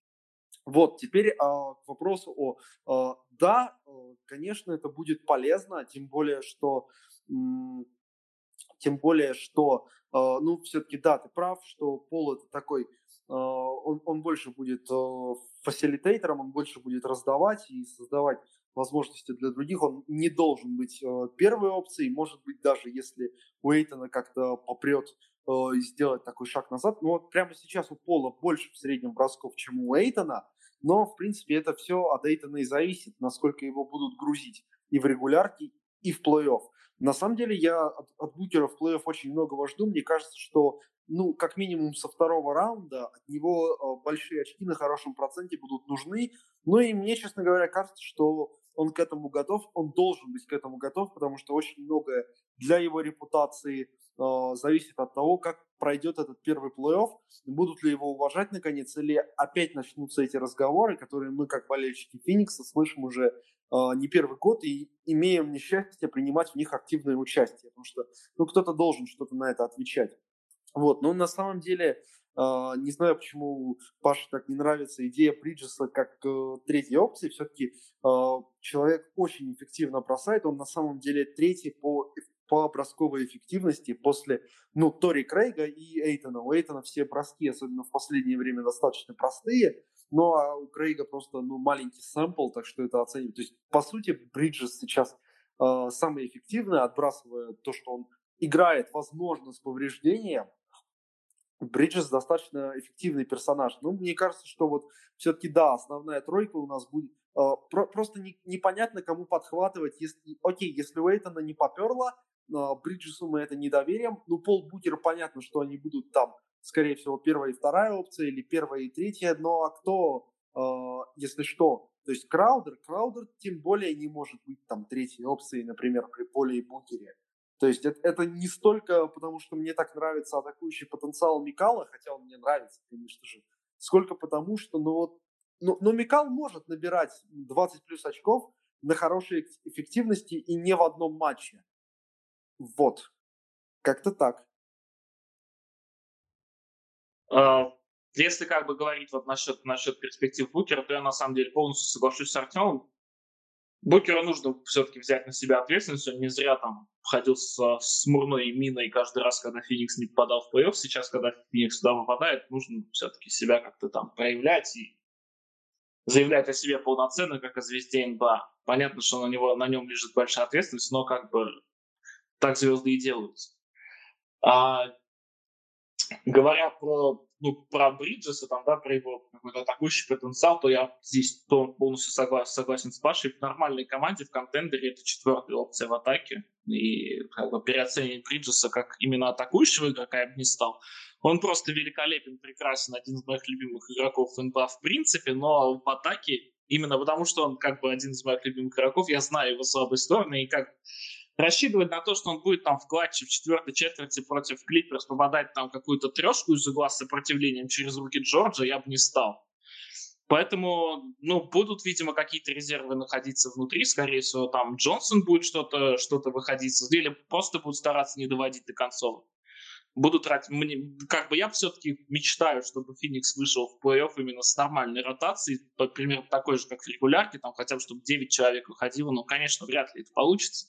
B: Вот, теперь э, к вопросу о... Э, да, э, конечно, это будет полезно, тем более, что... М- тем более, что, э, ну, все-таки, да, ты прав, что Пол это такой, э, он, он больше будет э, фасилитейтором, он больше будет раздавать и создавать возможности для других. Он не должен быть первой опцией, может быть, даже если Уэйтона как-то попрет и сделать такой шаг назад. Но вот прямо сейчас у Пола больше в среднем бросков, чем у Уэйтона, но, в принципе, это все от Эйтона и зависит, насколько его будут грузить и в регулярке, и в плей-офф. На самом деле я от, от Букера в плей-офф очень многого жду. Мне кажется, что ну, как минимум со второго раунда от него э, большие очки на хорошем проценте будут нужны. Ну и мне, честно говоря, кажется, что он к этому готов, он должен быть к этому готов, потому что очень многое для его репутации э, зависит от того, как пройдет этот первый плей-офф, будут ли его уважать наконец, или опять начнутся эти разговоры, которые мы, как болельщики Феникса, слышим уже а, не первый год и имеем несчастье принимать в них активное участие, потому что ну, кто-то должен что-то на это отвечать. Вот, но на самом деле, не знаю, почему Паше так не нравится идея Бриджеса как uh, третьей опции. Все-таки э, человек очень эффективно бросает. Он на самом деле третий по, по бросковой эффективности после ну, Тори Крейга и Эйтона. У Эйтона все броски, особенно в последнее время, достаточно простые. Ну, а у Крейга просто ну, маленький сэмпл, так что это оценивать. То есть, по сути, Бриджес сейчас э, самый эффективный, отбрасывая то, что он играет, возможно, с повреждением. Бриджес достаточно эффективный персонаж. Ну, мне кажется, что вот все-таки, да, основная тройка у нас будет... Э, про, просто не, непонятно, кому подхватывать. Если, окей, если Уэйтона не поперло, э, Бриджесу мы это не доверим. Ну, Пол Букер, понятно, что они будут там скорее всего, первая и вторая опция, или первая и третья, но а кто, э, если что, то есть Краудер, Краудер тем более не может быть там третьей опцией, например, при Поле и Букере. То есть это, это не столько потому, что мне так нравится атакующий потенциал Микала, хотя он мне нравится, конечно же, сколько потому, что, ну вот, ну, но Микал может набирать 20 плюс очков на хорошей эффективности и не в одном матче. Вот. Как-то так.
A: А, если как бы говорить вот насчет, насчет перспектив Букера, то я на самом деле полностью соглашусь с Артемом. Букеру нужно все-таки взять на себя ответственность. Он не зря там ходил с смурной миной каждый раз, когда Феникс не попадал в плей-офф. Сейчас, когда Феникс туда попадает, нужно все-таки себя как-то там проявлять и заявлять о себе полноценно, как о звезде НБА. Понятно, что на, него, на нем лежит большая ответственность, но как бы так звезды и делаются. А говоря про, ну, про Бриджеса, там, да, про его какой-то атакующий потенциал, то я здесь полностью согласен, согласен с Пашей. В нормальной команде, в контендере это четвертая опция в атаке. И как бы переоценить Бриджеса как именно атакующего игрока я бы не стал. Он просто великолепен, прекрасен, один из моих любимых игроков НБА в принципе, но в атаке именно потому, что он как бы один из моих любимых игроков, я знаю его слабые стороны, и как рассчитывать на то, что он будет там в клатче в четвертой четверти против Клиперс попадать там какую-то трешку из угла с сопротивлением через руки Джорджа, я бы не стал. Поэтому, ну, будут, видимо, какие-то резервы находиться внутри. Скорее всего, там Джонсон будет что-то что выходить. Или просто будут стараться не доводить до концов. буду тратить... Мне, как бы я все-таки мечтаю, чтобы Феникс вышел в плей-офф именно с нормальной ротацией, примерно такой же, как в регулярке, там хотя бы, чтобы 9 человек выходило, но, конечно, вряд ли это получится.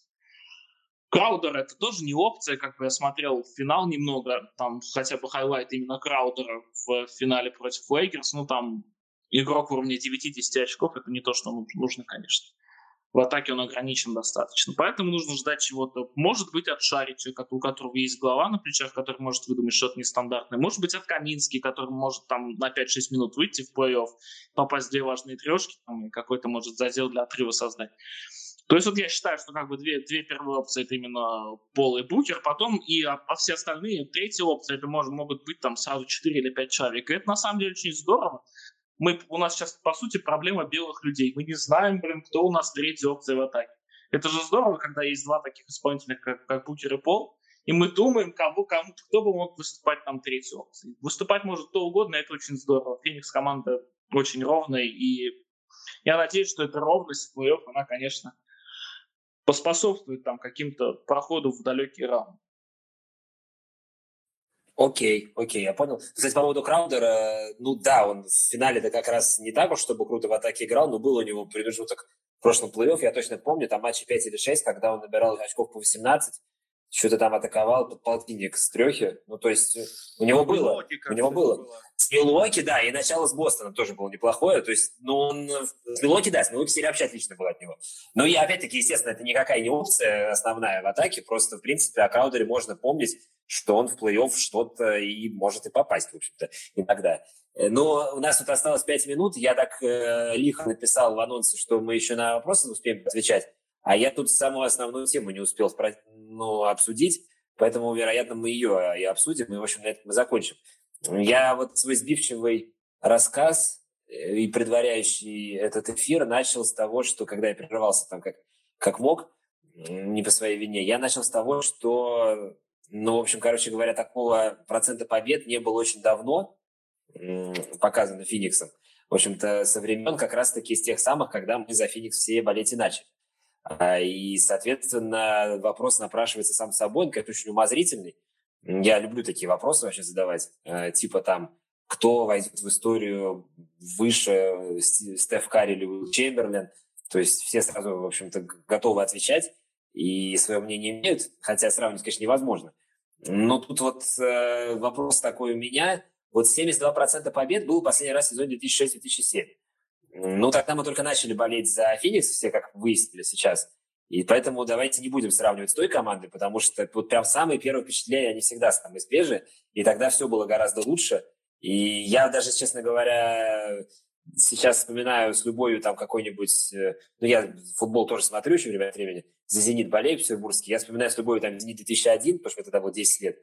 A: Краудер это тоже не опция, как бы я смотрел финал немного, там хотя бы хайлайт именно Краудера в финале против Лейкерс, ну там игрок уровня 9-10 очков, это не то, что нужно, конечно. В атаке он ограничен достаточно. Поэтому нужно ждать чего-то. Может быть, от Шарича, у которого есть голова на плечах, который может выдумать что-то нестандартное. Может быть, от Камински, который может там на 5-6 минут выйти в плей-офф, попасть в две важные трешки, там, и какой-то может задел для отрыва создать. То есть вот я считаю, что как бы две, две первые опции это именно Пол и Букер, потом и а, а все остальные, третья опция, это может, могут быть там сразу 4 или 5 человек. И это на самом деле очень здорово. Мы, у нас сейчас, по сути, проблема белых людей. Мы не знаем, блин, кто у нас третья опция в атаке. Это же здорово, когда есть два таких исполнителя, как, как Букер и Пол, и мы думаем, кого, кому, кто бы мог выступать там третьей опцией. Выступать может кто угодно, это очень здорово. Феникс команда очень ровная, и я надеюсь, что эта ровность в плей она, конечно, поспособствует там каким-то проходу в далекий раунд.
C: Окей, окей, я понял. Кстати, по поводу Краудера, ну да, он в финале-то как раз не так уж, чтобы круто в атаке играл, но был у него промежуток в прошлом плей-офф, я точно помню, там матчи 5 или 6, когда он набирал очков по 18, что-то там атаковал под полтинник с трехи. Ну, то есть э, у него было. Милуоки, у него было. было. С Милуоки, да, и начало с Бостона тоже было неплохое. То есть, ну, он... Э, с Милуоки, да, с Милуоки серия вообще отлично было от него. Но и, опять-таки, естественно, это никакая не опция основная в атаке. Просто, в принципе, о Краудере можно помнить, что он в плей-офф что-то и может и попасть, в общем-то, иногда. Э, но у нас тут осталось пять минут. Я так э, лихо написал в анонсе, что мы еще на вопросы успеем отвечать. А я тут самую основную тему не успел ну, обсудить, поэтому, вероятно, мы ее и обсудим, и, в общем, на этом мы закончим. Я вот свой сбивчивый рассказ э, и предваряющий этот эфир начал с того, что когда я прерывался там как, как мог, не по своей вине, я начал с того, что, ну, в общем, короче говоря, такого процента побед не было очень давно, показано Фениксом. В общем-то, со времен как раз-таки из тех самых, когда мы за Феникс все болеть и начали. А, и, соответственно, вопрос напрашивается сам собой, он, конечно, очень умозрительный. Я люблю такие вопросы вообще задавать, а, типа там, кто войдет в историю выше Стеф Карри или Уилл Чемберлен. То есть все сразу, в общем-то, готовы отвечать и свое мнение имеют, хотя сравнивать, конечно, невозможно. Но тут вот э, вопрос такой у меня. Вот 72% побед был последний раз в сезоне 2006-2007. Ну, тогда мы только начали болеть за Феникс, все как выяснили сейчас. И поэтому давайте не будем сравнивать с той командой, потому что вот прям самые первые впечатления, они всегда самые свежие, и тогда все было гораздо лучше. И я даже, честно говоря, сейчас вспоминаю с любовью там какой-нибудь... Э, ну, я футбол тоже смотрю еще время от времени. За «Зенит» болею петербургский. Я вспоминаю с любовью там «Зенит» 2001, потому что тогда было 10 лет.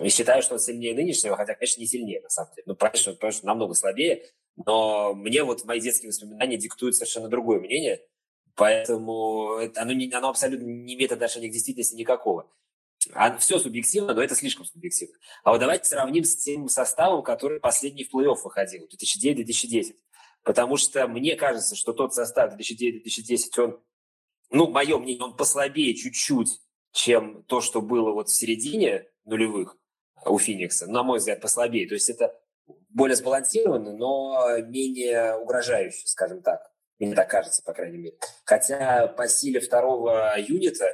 C: И считаю, что он сильнее нынешнего, хотя, конечно, не сильнее, на самом деле. Ну, конечно, потому что намного слабее. Но мне вот мои детские воспоминания диктуют совершенно другое мнение, поэтому это, оно, не, оно абсолютно не имеет отношения к действительности никакого. А все субъективно, но это слишком субъективно. А вот давайте сравним с тем составом, который последний в плей-офф выходил, 2009-2010. Потому что мне кажется, что тот состав 2009-2010, он, ну, мое мнение, он послабее чуть-чуть, чем то, что было вот в середине нулевых у Феникса. На мой взгляд, послабее. То есть это более сбалансированный, но менее угрожающий, скажем так. Мне так кажется, по крайней мере. Хотя по силе второго юнита,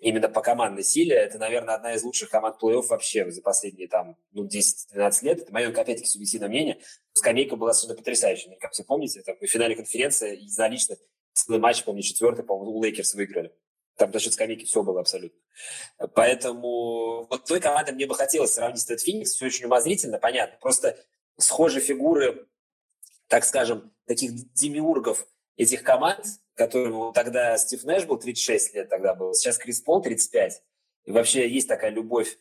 C: именно по командной силе, это, наверное, одна из лучших команд плей-офф вообще за последние там, ну, 10-12 лет. Это мое, опять-таки, субъективное мнение. Скамейка была совершенно потрясающая. Как все помните, там, в финале конференции единолично целый матч, помню, четвертый, по-моему, у Лейкерс выиграли. Там счет скамейки все было абсолютно. Поэтому вот той командой мне бы хотелось сравнить этот Феникс. Все очень умозрительно, понятно. Просто схожие фигуры, так скажем, таких демиургов этих команд, которым тогда Стив Нэш был 36 лет тогда был, сейчас Крис Пол 35. И вообще есть такая любовь,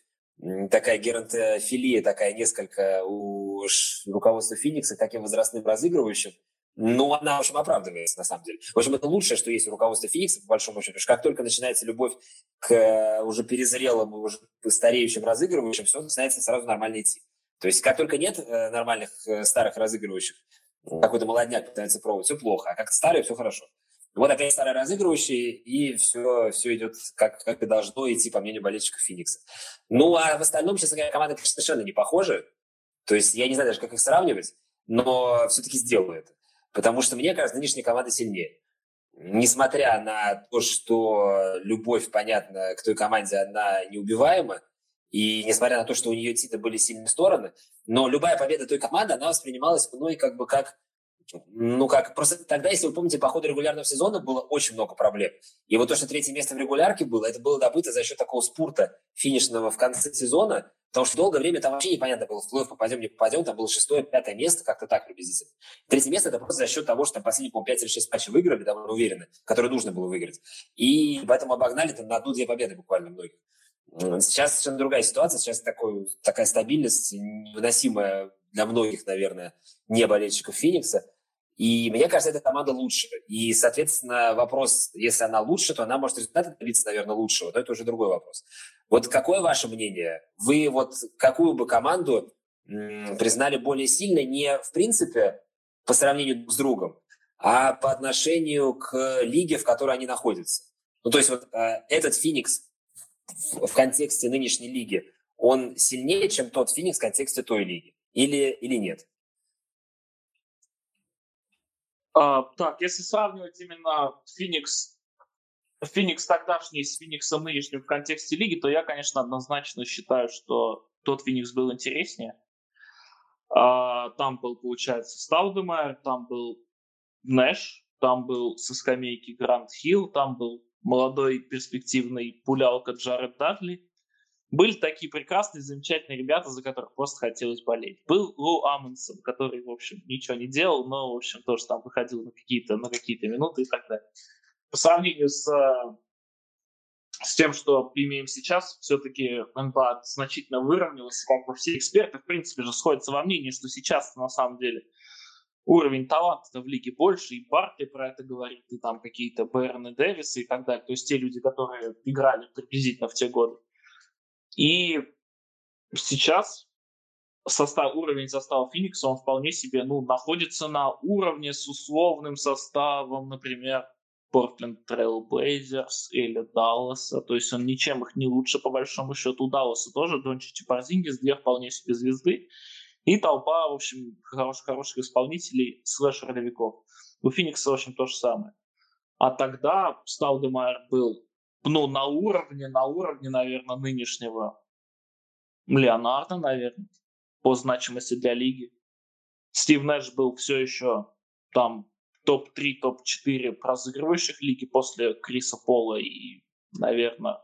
C: такая геронтофилия такая несколько у руководства Феникса таким возрастным разыгрывающим. Ну, она, в общем, оправдывается, на самом деле. В общем, это лучшее, что есть у руководства Феникса, по большому счету. Потому что как только начинается любовь к э, уже перезрелым, уже стареющим разыгрывающим, все начинается сразу нормально идти. То есть как только нет э, нормальных э, старых разыгрывающих, какой-то молодняк пытается пробовать, все плохо, а как старые, все хорошо. Вот опять старые разыгрывающие, и все, все идет как, как и должно идти, по мнению болельщиков Феникса. Ну, а в остальном, честно говоря, команды совершенно не похожи. То есть я не знаю даже, как их сравнивать, но все-таки сделаю это. Потому что, мне кажется, нынешняя команда сильнее. Несмотря на то, что любовь, понятно, к той команде, она неубиваема, и несмотря на то, что у нее действительно были сильные стороны, но любая победа той команды, она воспринималась мной как бы как ну как, просто тогда, если вы помните, по ходу регулярного сезона было очень много проблем. И вот то, что третье место в регулярке было, это было добыто за счет такого спурта финишного в конце сезона, потому что долгое время там вообще непонятно было, в плей попадем, не попадем, там было шестое, пятое место, как-то так приблизительно. Третье место это просто за счет того, что там последние, по 5 или 6 матчей выиграли, довольно уверенно, которые нужно было выиграть. И поэтому обогнали там на одну-две победы буквально многих. Сейчас совершенно другая ситуация, сейчас такой, такая стабильность невыносимая для многих, наверное, не болельщиков Феникса. И мне кажется, эта команда лучше. И, соответственно, вопрос, если она лучше, то она может результаты добиться, наверное, лучшего. Но это уже другой вопрос. Вот какое ваше мнение? Вы вот какую бы команду признали более сильной не в принципе по сравнению с другом, а по отношению к лиге, в которой они находятся? Ну, то есть вот э, этот Феникс в контексте нынешней лиги, он сильнее, чем тот Феникс в контексте той лиги? Или, или нет?
A: А, так, если сравнивать именно Феникс, Феникс тогдашний с Фениксом нынешним в контексте лиги, то я, конечно, однозначно считаю, что тот Феникс был интереснее. А, там был, получается, Стаудемайер, там был Нэш, там был со скамейки Гранд Хилл, там был молодой перспективный пулялка Джаред Дадли. Были такие прекрасные, замечательные ребята, за которых просто хотелось болеть. Был Лоу Амундсен, который, в общем, ничего не делал, но, в общем, тоже там выходил на какие-то на какие-то минуты и так далее. По сравнению с, э, с тем, что имеем сейчас, все-таки НБА значительно выровнялась. Как все эксперты, в принципе, же сходятся во мнении, что сейчас на самом деле уровень таланта в лиге больше, и Баркли про это говорит, и там какие-то Бэрон Дэвисы и так далее. То есть те люди, которые играли приблизительно в те годы. И сейчас состав, уровень состава Феникса, он вполне себе ну, находится на уровне с условным составом, например, Портленд Трейл Блейзерс или Далласа. То есть он ничем их не лучше, по большому счету. У Далласа тоже Дончич и Парзингис, две вполне себе звезды. И толпа, в общем, хороших, хороших исполнителей, слэш-ролевиков. У Феникса, в общем, то же самое. А тогда Стаудемайер был ну, на уровне, на уровне, наверное, нынешнего Леонардо, наверное, по значимости для лиги. Стив Нэш был все еще там топ-3, топ-4 разыгрывающих лиги после Криса Пола и, наверное,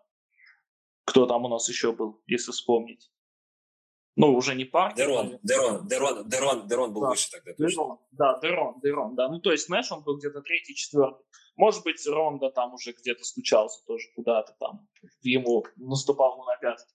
A: кто там у нас еще был, если вспомнить. Ну, уже не Паркер.
C: Дерон, Дерон, Дерон, Дерон, Дерон был да. выше тогда.
A: Дерон, да, Дерон, Дерон, да. Ну, то есть Нэш, он был где-то третий, четвертый. Может быть, Ронда там уже где-то стучался тоже куда-то там, ему наступал на пятки.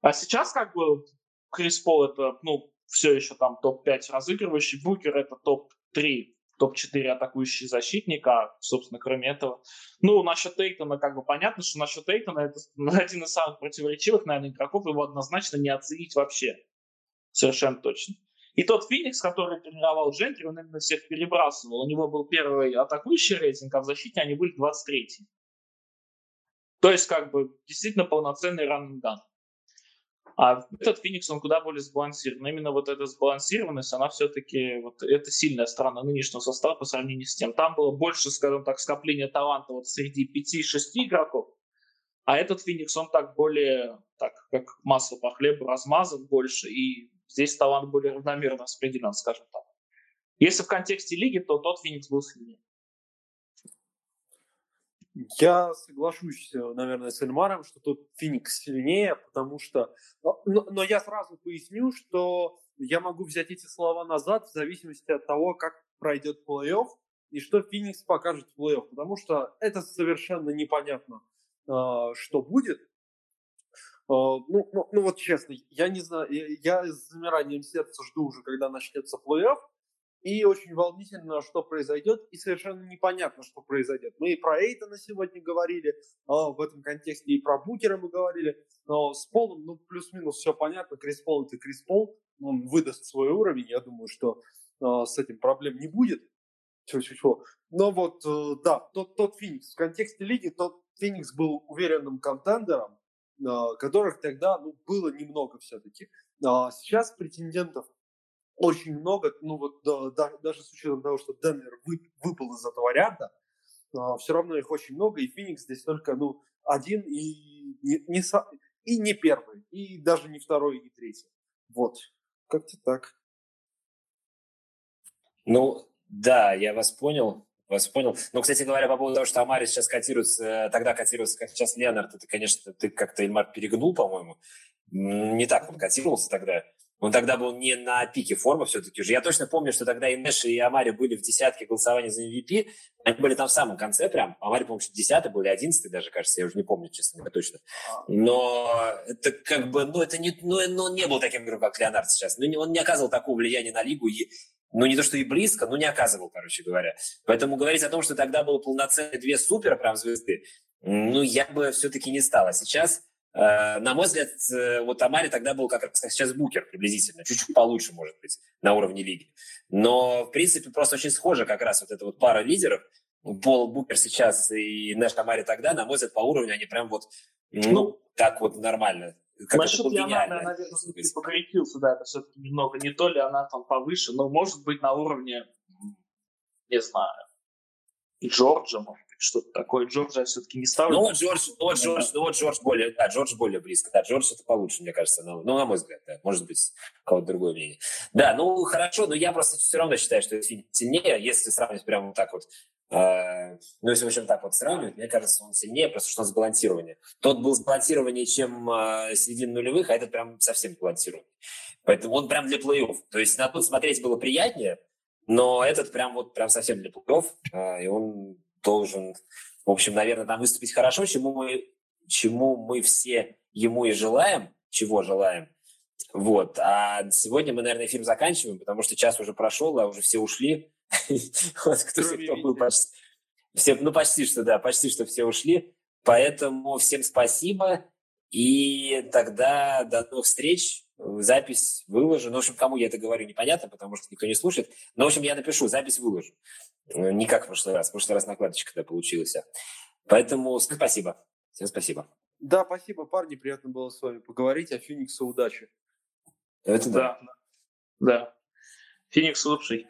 A: А сейчас как бы Крис Пол это, ну, все еще там топ-5 разыгрывающий, Букер это топ-3 топ-4 атакующие защитника, собственно, кроме этого. Ну, насчет Тейтона, как бы понятно, что насчет Тейтона это один из самых противоречивых, наверное, игроков, его однозначно не оценить вообще. Совершенно точно. И тот Феникс, который тренировал Джентри, он именно всех перебрасывал. У него был первый атакующий рейтинг, а в защите они были 23 То есть, как бы, действительно полноценный раннинг а этот Феникс, он куда более сбалансирован. Именно вот эта сбалансированность, она все-таки, вот это сильная сторона нынешнего состава по сравнению с тем. Там было больше, скажем так, скопления таланта вот среди 5-6 игроков, а этот Феникс, он так более, так, как масло по хлебу размазан больше, и здесь талант более равномерно распределен, скажем так. Если в контексте лиги, то тот Феникс был сильнее.
B: Я соглашусь, э, наверное, с Эльмаром, что тут Феникс сильнее, потому что... Но, но я сразу поясню, что я могу взять эти слова назад в зависимости от того, как пройдет плей-офф и что Феникс покажет в плей-офф, потому что это совершенно непонятно, а, что будет. А, ну, ну, ну вот честно, я не знаю, я с замиранием сердца жду уже, когда начнется плей-офф, и очень волнительно, что произойдет, и совершенно непонятно, что произойдет. Мы и про Эйтона сегодня говорили, а, в этом контексте и про Букера мы говорили, но с Полом, ну, плюс-минус все понятно, Крис Пол это Крис Пол, он выдаст свой уровень, я думаю, что а, с этим проблем не будет. Чего-чего. Но вот, э, да, тот, тот Феникс, в контексте лиги, тот Феникс был уверенным контендером, а, которых тогда ну, было немного все-таки. Сейчас претендентов очень много, ну вот да, даже с учетом того, что Денвер выпал из этого ряда, а, все равно их очень много, и Феникс здесь только ну, один и не, не, и не первый, и даже не второй, и не третий. Вот, как-то так.
C: Ну, да, я вас понял. Вас понял. Ну, кстати говоря, по поводу того, что Амари сейчас котируется, тогда котируется, как сейчас Леонард, это, конечно, ты как-то, Эльмар, перегнул, по-моему. Не так он котировался тогда. Он тогда был не на пике формы все-таки уже. Я точно помню, что тогда и Нэш, и Амари были в десятке голосования за MVP. Они были там в самом конце прям. Амари, по-моему, десятый был, или одиннадцатый даже, кажется. Я уже не помню, честно говоря, точно. Но это как бы, ну, это не, ну, ну он не был таким игроком, как Леонард сейчас. Ну, он не оказывал такого влияния на лигу. И, ну, не то, что и близко, но не оказывал, короче говоря. Поэтому говорить о том, что тогда было полноценные две супер прям звезды, ну, я бы все-таки не стал. А сейчас на мой взгляд, э, вот Амари тогда был как раз как сейчас Букер приблизительно, чуть-чуть получше, может быть, на уровне лиги. Но, в принципе, просто очень схожа как раз вот эта вот пара лидеров. Пол Букер сейчас и Нэш Амари тогда, на мой взгляд, по уровню они прям вот, ну, так вот нормально.
A: Как Насчет Леонардо, наверное, все-таки покорректился, да, это все-таки немного не то, Леонард он повыше, но может быть на уровне, не знаю, Джорджа, может что-то такое. Джорджа я все-таки не ставлю.
C: Ну вот Джордж, ну вот Джордж, ну вот Джордж более, да, Джордж более близко. Да, Джордж это получше, мне кажется. Ну, ну на мой взгляд, да. Может быть, у кого-то другое мнение. Да, ну хорошо, но я просто все равно считаю, что это фильм сильнее, если сравнивать прямо вот так вот. Э, ну, если в общем так вот сравнивать, мне кажется, он сильнее, просто что он сбалансирование. Тот был сбалансированнее, чем э, середина нулевых, а этот прям совсем сбалансированный. Поэтому он прям для плей-офф. То есть на тот смотреть было приятнее, но этот прям вот прям совсем для плей-офф, э, и он должен, в общем, наверное, там выступить хорошо, чему мы, чему мы все ему и желаем, чего желаем. Вот. А сегодня мы, наверное, эфир заканчиваем, потому что час уже прошел, а уже все ушли. Вот кто был почти. Все, ну, почти что, да, почти что все ушли. Поэтому всем спасибо. И тогда до новых встреч. Запись выложу. Ну, в общем, кому я это говорю, непонятно, потому что никто не слушает. Но, в общем, я напишу, запись выложу. Ну, не как в прошлый раз. В прошлый раз накладочка да, получилась. Поэтому спасибо. Всем спасибо.
B: Да, спасибо, парни. Приятно было с вами поговорить. А Фениксу удачи.
A: Это да. Да. да. Феникс лучший.